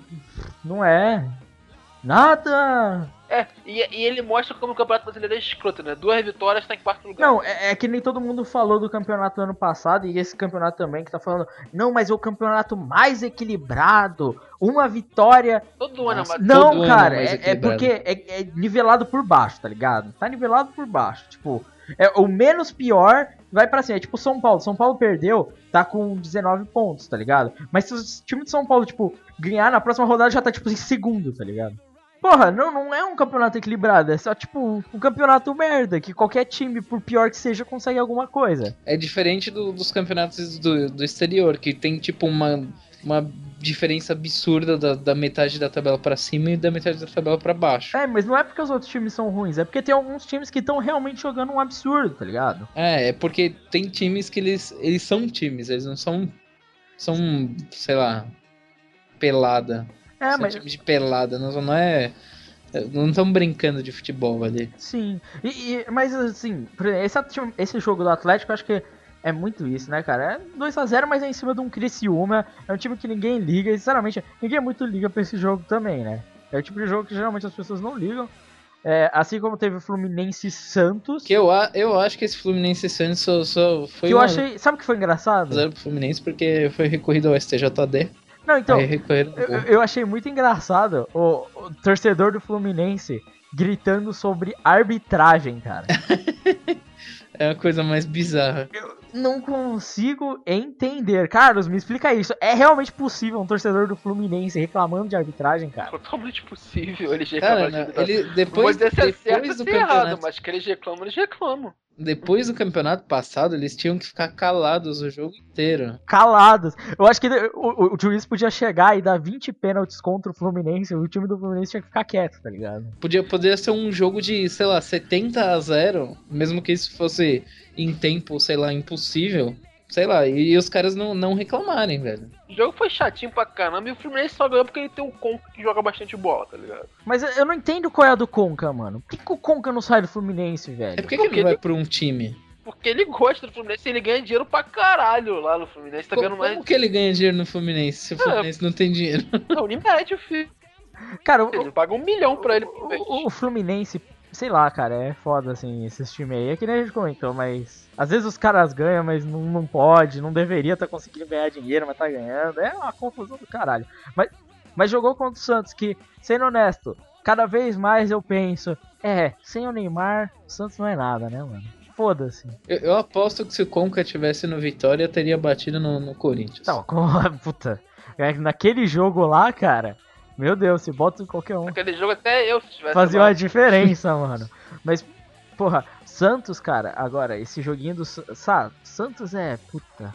não é nada. É, e, e ele mostra como o Campeonato Brasileiro é escroto, né? Duas vitórias, tá em quarto lugar. Não, é, é que nem todo mundo falou do campeonato ano passado e esse campeonato também que tá falando, não, mas é o campeonato mais equilibrado, uma vitória. Todo ano, mas Não, ano cara, mais é, é porque é, é nivelado por baixo, tá ligado? Tá nivelado por baixo, tipo, é o menos pior vai pra cima. É tipo São Paulo, São Paulo perdeu, tá com 19 pontos, tá ligado? Mas se o time de São Paulo, tipo, ganhar na próxima rodada já tá tipo em segundo, tá ligado? Porra, não, não é um campeonato equilibrado, é só tipo um campeonato merda, que qualquer time, por pior que seja, consegue alguma coisa. É diferente do- dos campeonatos do, do exterior, que tem tipo uma, uma diferença absurda da, da metade da tabela pra cima e da metade da tabela pra baixo. É, mas não é porque os outros times são ruins, é porque tem alguns times que estão realmente jogando um absurdo, tá ligado? É, é porque tem times que eles, eles são times, eles não são, são, sei lá, pelada. É, mas. time de pelada, não, não é... Não estão brincando de futebol ali. Sim. E, e- mas assim, esse, esse jogo do Atlético, eu acho que é muito isso, né, cara? É 2x0, mas é em cima de um Criciúma. É um time que ninguém liga. E, sinceramente, ninguém muito liga pra esse jogo também, né? É o tipo de jogo que geralmente as pessoas não ligam. É, assim como teve o Fluminense Santos. Que eu, eu acho que esse Fluminense Santos só, só foi que eu uma achei. Sabe o que foi engraçado? zero pro Fluminense porque foi recorrido ao STJD. Não, então. Eu, eu achei muito engraçado o, o torcedor do Fluminense gritando sobre arbitragem, cara. É a coisa mais bizarra. Não consigo entender. Carlos, me explica isso. É realmente possível um torcedor do Fluminense reclamando de arbitragem, cara? Totalmente possível eles Cara, reclamam né, de ele, Não depois, é certo depois ou do é errado, campeonato, mas que eles reclamam, eles reclamam. depois do campeonato passado, eles tinham que ficar calados o jogo inteiro. Calados. Eu acho que o, o- o juiz podia chegar e dar 20 pênaltis contra o Fluminense. O time do Fluminense tinha que ficar quieto, tá ligado? Podia, poderia ser um jogo de, sei lá, 70 a 0, mesmo que isso fosse em tempo, sei lá, impossível. Sei lá, e, os caras não, não reclamarem, velho. O jogo foi chatinho pra caramba e o Fluminense só ganhou porque ele tem um Conca que joga bastante bola, tá ligado? Mas eu- não entendo qual é a do Conca, mano. Por que, que o Conca não sai do Fluminense, É velho? por que, que ele Porque vai ele- pra um time? Porque ele gosta do Fluminense e ele ganha dinheiro pra caralho lá no Fluminense. Tá Como mais. que ele ganha dinheiro no Fluminense se o É. Fluminense não tem dinheiro? É o Unimed, filho. Cara, o, Ele paga um milhão pra ele o, o Fluminense, sei lá, cara, é foda, assim, esses times aí. É que nem a gente comentou, mas... Às vezes os caras ganham, mas não, não pode, não deveria estar conseguindo ganhar dinheiro, mas tá ganhando. É uma confusão do caralho. Mas, mas jogou contra o Santos, que, sendo honesto, cada vez mais eu penso... É, sem o Neymar, o Santos não é nada, né, mano? Foda-se. Eu, eu aposto que se o Conca tivesse no Vitória, teria batido no, no Corinthians. Não, com, puta. É que Naquele jogo lá, cara... Meu Deus, se bota em qualquer um. Naquele jogo até eu, se tivesse fazia uma diferença, mano. Mas, porra, Santos, cara, agora, esse joguinho do. Sa- Sa Santos é. Puta.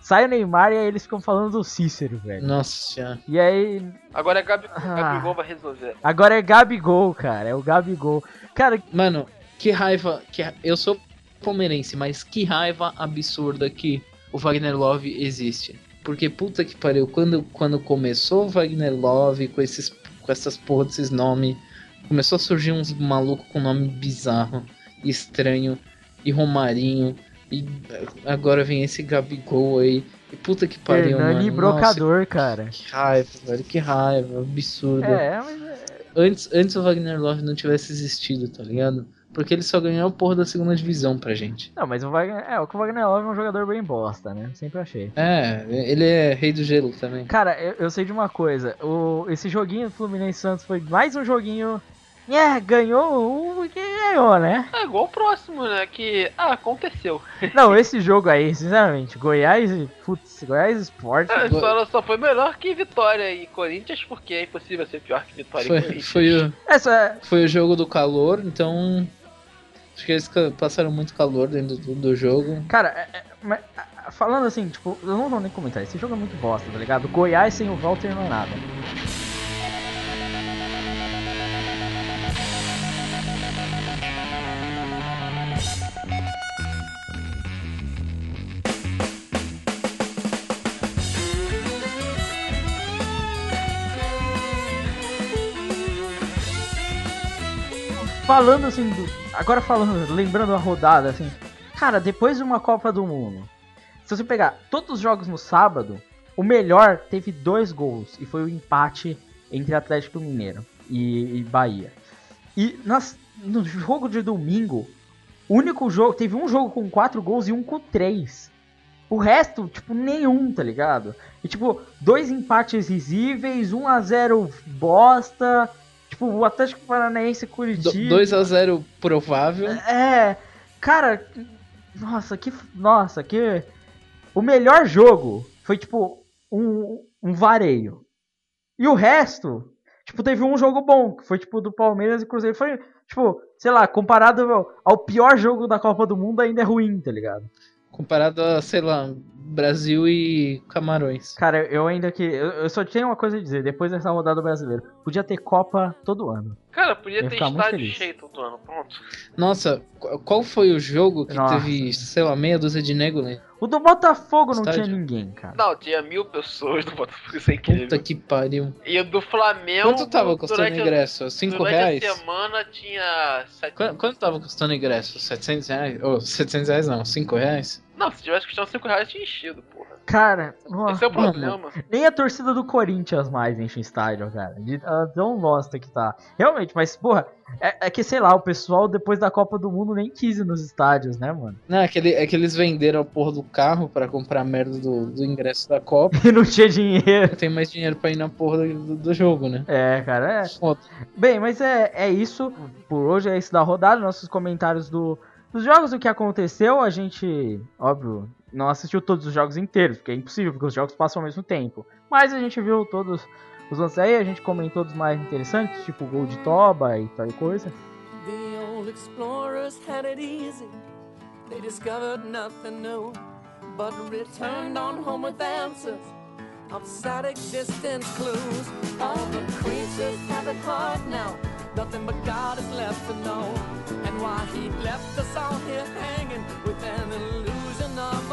Sai o Neymar e aí eles ficam falando do Cícero, velho. Nossa. E aí. Agora é Gabi, Ah. Gabigol vai resolver. Agora é Gabigol, cara. É o Gabigol. Cara, Mano, que raiva. Que ra- Eu sou palmeirense, mas que raiva absurda que o Wagner Love existe. Porque puta que pariu, quando, quando começou o Wagner Love com, esses, com essas porra desses nomes, começou a surgir uns malucos com nome bizarro, estranho, e Romarinho, e agora vem esse Gabigol aí. E puta que pariu, Hernani mano. Brocador, cara. Nossa, que raiva, velho, que raiva, absurdo É, mas. é- antes, antes o Wagner Love não tivesse existido, tá ligado? Porque ele só ganhou a porra da segunda divisão pra gente. Não, mas o Wagner. É, o que o Wagner Love é um jogador bem bosta, né? Sempre achei. É, ele é rei do gelo também. Cara, eu, eu sei de uma coisa. O, esse joguinho do Fluminense Santos foi mais um joguinho. É, ganhou o que ganhou, né? É igual o próximo, né? Que. Ah, aconteceu. Não, esse jogo aí, sinceramente, Goiás e. Putz, Goiás Sport. É, só, só foi melhor que Vitória e Corinthians, porque é impossível ser pior que Vitória e Foi, Corinthians. foi, o, Essa é. foi o jogo do calor, então. Acho que eles passaram muito calor dentro do, do jogo. Cara, é- é- mas, falando assim, tipo, eu não vou nem comentar. Esse jogo é muito bosta, tá ligado? Goiás sem o Walter não é nada. Falando assim, do- agora falando, lembrando a rodada, assim, cara, depois de uma Copa do Mundo, se você pegar todos os jogos no sábado, o melhor teve dois gols e foi o empate entre Atlético Mineiro e, e Bahia. E nas, no jogo de domingo, o único jogo, teve um jogo com quatro gols e um com três. O resto, tipo, nenhum, tá ligado? E tipo, dois empates risíveis, 1 a 0 bosta. Tipo, o Atlético Paranaense e Do- Curitiba. 2x0 provável. É, cara, nossa, que nossa, que o melhor jogo foi tipo um, um vareio. E o resto, tipo, teve um jogo bom, que foi tipo do Palmeiras e Cruzeiro, foi tipo, sei lá, comparado ao pior jogo da Copa do Mundo ainda é ruim, tá ligado? Comparado a, sei lá, Brasil e Camarões. Cara, eu ainda que eu, só tenho uma coisa a dizer, depois dessa rodada brasileira, podia ter Copa todo ano. Cara, podia Ia ter estádio cheio todo ano, pronto. Nossa, qu- qual foi o jogo que Nossa. teve, sei lá, meia dúzia de nego, né? O do Botafogo não Estádio. tinha ninguém, cara. Não, tinha mil pessoas no Botafogo, é incrível. Puta que pariu. E o do Flamengo. Quanto tava custando o durante ingresso? 5 durante reais? a semana tinha. Sete... Qu- Quanto tava custando o ingresso? 700 reais? Ou 700 reais não, 5 reais? Não, se tivesse custando 5 reais, tinha enchido, porra. Cara, nossa. Esse é o mano. problema. Nem a torcida do Corinthians mais enche o estádio, cara. De tão bosta que tá. Realmente, mas, porra, é, é que, sei lá, o pessoal depois da Copa do Mundo nem quis ir nos estádios, né, mano? Não, é que, ele- é que eles venderam a porra do carro pra comprar a merda do, do ingresso da Copa. E não tinha dinheiro. Tem mais dinheiro pra ir na porra do, do jogo, né? É, cara, é. Foda. Bem, mas é, é isso por hoje, é isso da rodada. Nossos comentários do, Os jogos, o que aconteceu, a gente, óbvio, não assistiu todos os jogos inteiros, porque é impossível, porque os jogos passam ao mesmo tempo. Mas a gente viu todos os lances aí, a gente comentou dos mais interessantes, tipo gol de Toba e tal coisa. The old explorers had it easy. They discovered nothing new, but returned on home with answers of sad existence clues. All the creatures have now. Nothing but God is left to know. And why he left us all here hanging with an illusion of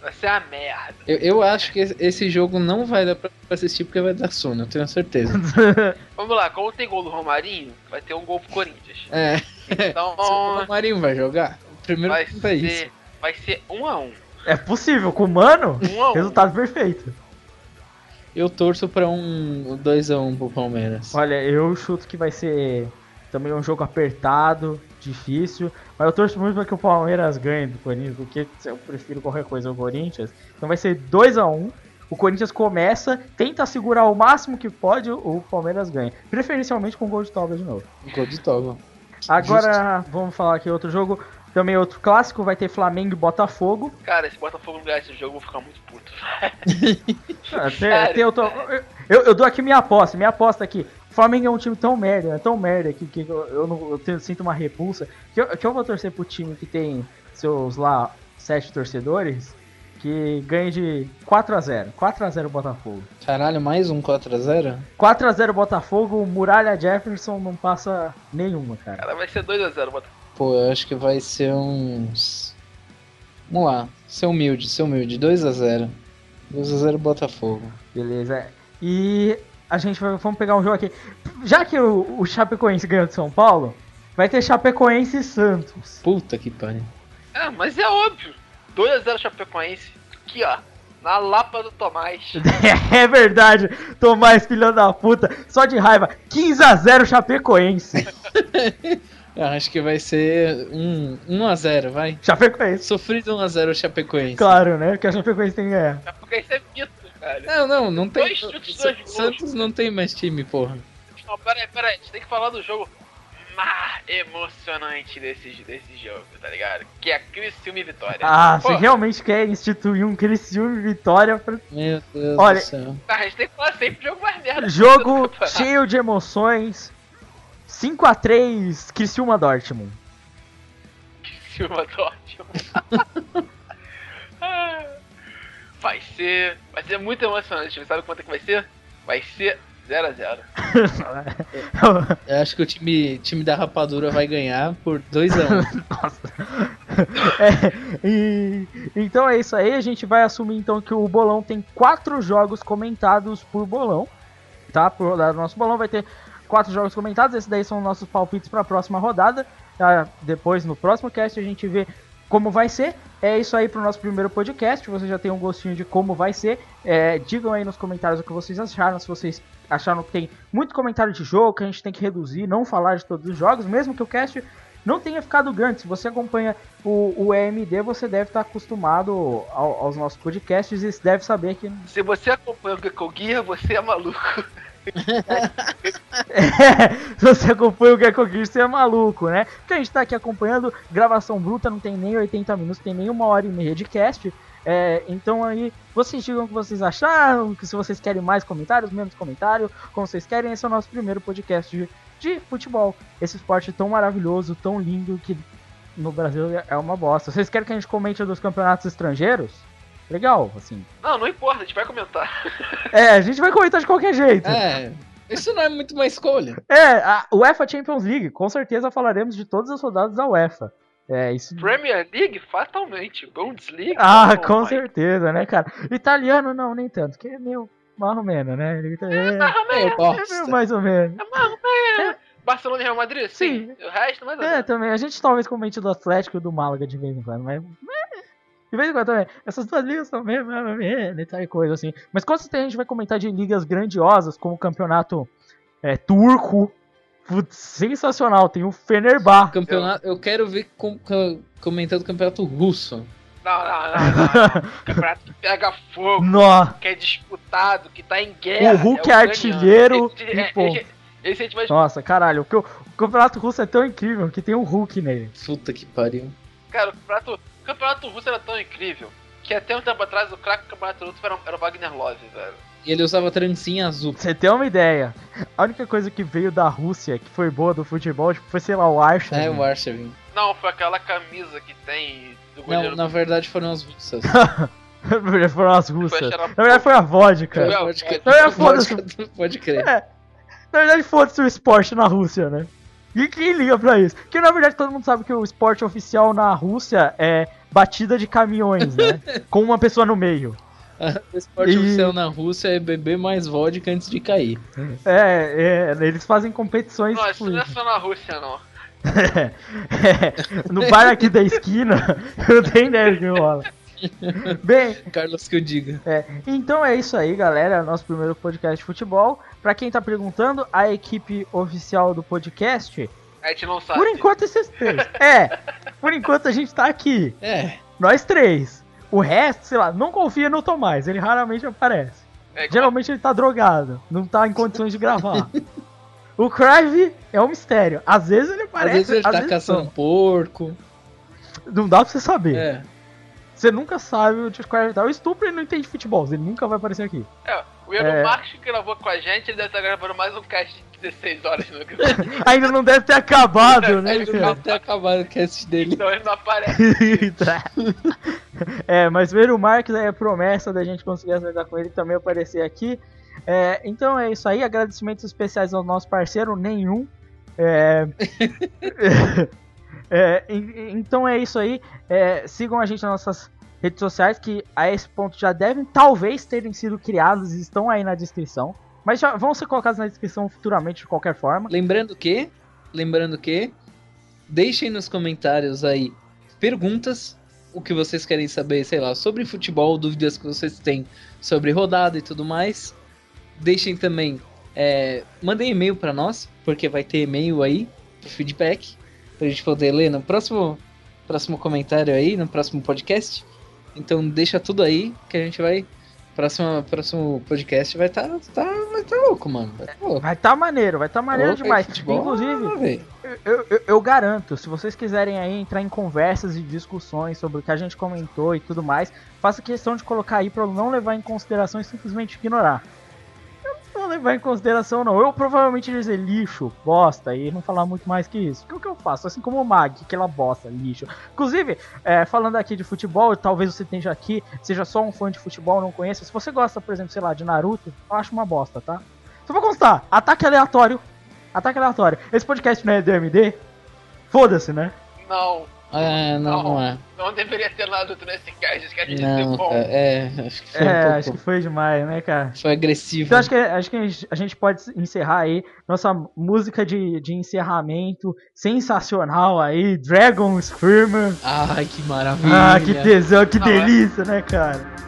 Vai ser uma merda. Eu, eu acho que esse jogo não vai dar pra assistir porque vai dar sono, eu tenho certeza. Vamos lá, como tem gol do Romarinho, vai ter um gol pro Corinthians. É. Então, O Marinho vai jogar? Primeiro vai pergunta é isso. ser, vai ser um a um. É possível, com o Mano, Um a um. resultado perfeito. Eu torço pra um 2x1 pro Palmeiras. Olha, eu chuto que vai ser também um jogo apertado, difícil. Mas eu torço muito para que o Palmeiras ganhe do Corinthians, porque eu prefiro qualquer coisa ao Corinthians. Então vai ser 2 a 1 O Corinthians começa, tenta segurar o máximo que pode, o Palmeiras ganha. Preferencialmente com gol de Toba de novo. Gol de Toba. Agora vamos falar aqui outro jogo. Também outro clássico, vai ter Flamengo e Botafogo. Cara, se Botafogo não ganhar esse jogo, eu vou ficar muito puto. Tem- Sério? tem- eu, tô- eu- eu dou aqui minha aposta, minha aposta aqui. O Flamengo é um time tão merda, é tão merda que, que eu, eu não, eu tenho- sinto uma repulsa. Que eu, que eu vou torcer pro time que tem seus lá sete torcedores que ganhe de 4x0. 4x0 Botafogo. Caralho, mais um 4x0? 4x0 Botafogo, Muralha Jefferson não passa nenhuma, cara. Cara, vai ser 2x0 Botafogo. Pô, eu acho que vai ser uns. Vamos lá, ser humilde, ser humilde. 2x0. 2x0 Botafogo. Beleza. E a gente vai vamos pegar um jogo aqui. Já que o, o Chapecoense ganhou de São Paulo, vai ter Chapecoense e Santos. Puta que pariu. É, mas é óbvio. 2x0 Chapecoense. Aqui, ó. Na lapa do Tomás. É verdade, Tomás, filho da puta, só de raiva. 15x0 Chapecoense. Eu acho que vai ser um 1x0, vai. Chapecoense. Sofrido 1x0 Chapecoense. Claro, né? Porque a Chapecoense tem que ganhar. Chapecoense é mito, cara. Não, não, não tem. Dois chutes, dois gols. Santos não tem mais time, porra. Não, pera aí, pera aí. A gente tem que falar do jogo mais emocionante desse, desse jogo, tá ligado? Que é a Criciúma e Vitória. Ah, Pô, você realmente quer instituir um Criciúma e Vitória pra... Meu Deus Olha- do céu. A gente tem que falar sempre de jogo mais merda. Jogo cheio de emoções. 5x3 Criciúma Dortmund. Criciúma Dortmund. Ah, vai ser. Vai ser muito emocionante. Sabe quanto é que vai ser? Vai ser 0x0. Eu acho que o time, time da Rapadura vai ganhar por 2x1. Nossa. É, e- então é isso aí, a gente vai assumir então que o bolão tem quatro jogos comentados por bolão, tá? Por rodada do nosso bolão vai ter quatro jogos comentados, esses daí são nossos palpites para a próxima rodada. Ah, depois no próximo cast a gente vê como vai ser. É isso aí pro nosso primeiro podcast. Você já tem um gostinho de como vai ser. É, digam aí nos comentários o que vocês acharam. Se vocês acharam que tem muito comentário de jogo, que a gente tem que reduzir, não falar de todos os jogos, mesmo que o cast não tenha ficado grande. Se você acompanha o, o EMD, você deve estar acostumado ao- aos nossos podcasts e deve saber que Se você acompanha o Gekko Gear, você é maluco. Se você acompanha o Gecko Gear, você é maluco, né? Porque a gente tá aqui acompanhando gravação bruta, não tem nem 80 minutos, tem nem uma hora e meia de cast. É, então aí, vocês digam o que vocês acharam, que se vocês querem mais comentários, menos comentário, como vocês querem, esse é o nosso primeiro podcast de, de futebol. Esse esporte tão maravilhoso, tão lindo, que no Brasil é uma bosta. Vocês querem que a gente comente dos campeonatos estrangeiros? Legal, assim. Não, não importa, a gente vai comentar. É, a gente vai comentar de qualquer jeito. É, isso não é muito uma escolha. É, a UEFA Champions League, com certeza falaremos de todas as rodadas da UEFA. É, isso. Premier League, fatalmente. Bundesliga. Ah, não, com vai. certeza, né, cara? Italiano não, nem tanto, que é meio mais ou menos, né? Ele tá- É, É, é bosta. meio mais ou menos. É mais ou menos. Barcelona e Real Madrid? Sim. O resto, mais ou É, menos. também. A gente talvez comente do Atlético e do Málaga de vez em quando, mas. De vez em quando também. Essas duas ligas também, e tal coisa assim. Mas com certeza a gente vai comentar de ligas grandiosas, como o campeonato é, turco. Putz, sensacional. Tem o Fenerbahçe. Campeonato, eu quero ver com, com- comentando o campeonato russo. Não, não, não, não. Campeonato que pega fogo, que é disputado, que tá em guerra. O Hulk é ucraniano. artilheiro Esse, e é, pô. esse, esse a gente vai Nossa, caralho. O, o campeonato russo é tão incrível que tem o Hulk nele. Puta que pariu. Cara, o campeonato, campeonato russo era tão incrível que até um tempo atrás o craque do campeonato russo era, era o Wagner Love, velho. E ele usava trancinha azul. Você ter uma ideia, a única coisa que veio da Rússia que foi boa do futebol tipo, foi, sei lá, o Arshavin. É, o Arshavin. Não, foi aquela camisa que tem do Não, goleiro na verdade foram as russas. Na verdade foram as russas. Na verdade foi a vodka. Foi a- pode crer. Não, é foda-se. Pode- Pode crer. É. Na verdade, foda-se o esporte na Rússia, né? E quem liga pra isso? Porque na verdade todo mundo sabe que o esporte oficial na Rússia é batida de caminhões, né? Com uma pessoa no meio. O esporte E- oficial na Rússia é beber mais vodka antes de cair. É, é, eles fazem competições. Não, isso não é tipo, só na Rússia, não. é, no bar aqui da esquina, eu tenho ideia do que rola. Bem, Carlos que eu diga. É, então é isso aí, galera. É o Nosso primeiro podcast de futebol. Pra quem tá perguntando, a equipe oficial do podcast, A gente não sabe. por enquanto esses três. É, por enquanto a gente tá aqui. É, Nós três. O resto, sei lá, não confia no Tomás, ele raramente aparece. É Geralmente ele tá drogado, não tá em condições de gravar. O Crive é um mistério. Às vezes ele às aparece, vezes ele tá caçando não. porco. Não dá pra você saber. É. Você nunca sabe onde o Crive tá. O Stupro ele não entende futebol, ele nunca vai aparecer aqui. É, o Eero É. Marques que gravou com a gente, ele deve estar gravando mais um cast de 16 horas no Ainda não deve ter acabado, né? Cara? não ter acabado o cast dele. Então ele não aparece. é, mas ver o Marques aí é promessa da gente conseguir acertar com ele também aparecer aqui. É, então é isso aí, agradecimentos especiais ao nosso parceiro, nenhum. É, é, en- então é isso aí. É, sigam a gente nas nossas redes sociais que a esse ponto já devem talvez terem sido criados e estão aí na descrição. Mas já vão ser colocados na descrição futuramente de qualquer forma. Lembrando que, lembrando que, deixem nos comentários aí perguntas, o que vocês querem saber, sei lá, sobre futebol, dúvidas que vocês têm sobre rodada e tudo mais. Deixem também, é, mandem e-mail pra nós, porque vai ter e-mail aí, feedback, pra gente poder ler no próximo, próximo comentário aí, no próximo podcast. Então deixa tudo aí que a gente vai. Próximo, próximo podcast vai estar tá, tá, vai tá louco, mano. Vai tá louco. Vai tá maneiro, vai tá maneiro Louco, demais. futebol, Inclusive, eu, eu, eu garanto, se vocês quiserem aí entrar em conversas e discussões sobre o que a gente comentou e tudo mais, faça questão de colocar aí pra eu não levar em consideração e simplesmente ignorar. Levar em consideração não. Eu provavelmente ia dizer lixo, bosta e não falar muito mais que isso. Que é o que eu faço, assim como o Mag, aquela bosta, lixo. Inclusive, é, falando aqui de futebol, talvez você esteja aqui, seja só um fã de futebol, não conheça. Se você gosta, por exemplo, sei lá, de Naruto, eu acho uma bosta, tá? Só vou constar, ataque aleatório. Ataque aleatório. Esse podcast não é DMD? Foda-se, né? Não, Ah, não, não é. não deveria ter Naruto nesse cast, esse cast ia ser Não, bom. cara, é, acho que foi É, um pouco. acho que foi demais, né, cara? Foi agressivo. Então acho que, acho que a gente pode encerrar aí nossa música de, de encerramento sensacional aí, Dragon Screamer. Ai, que maravilha. Ah, que tesão, que Não, é- delícia, né, cara?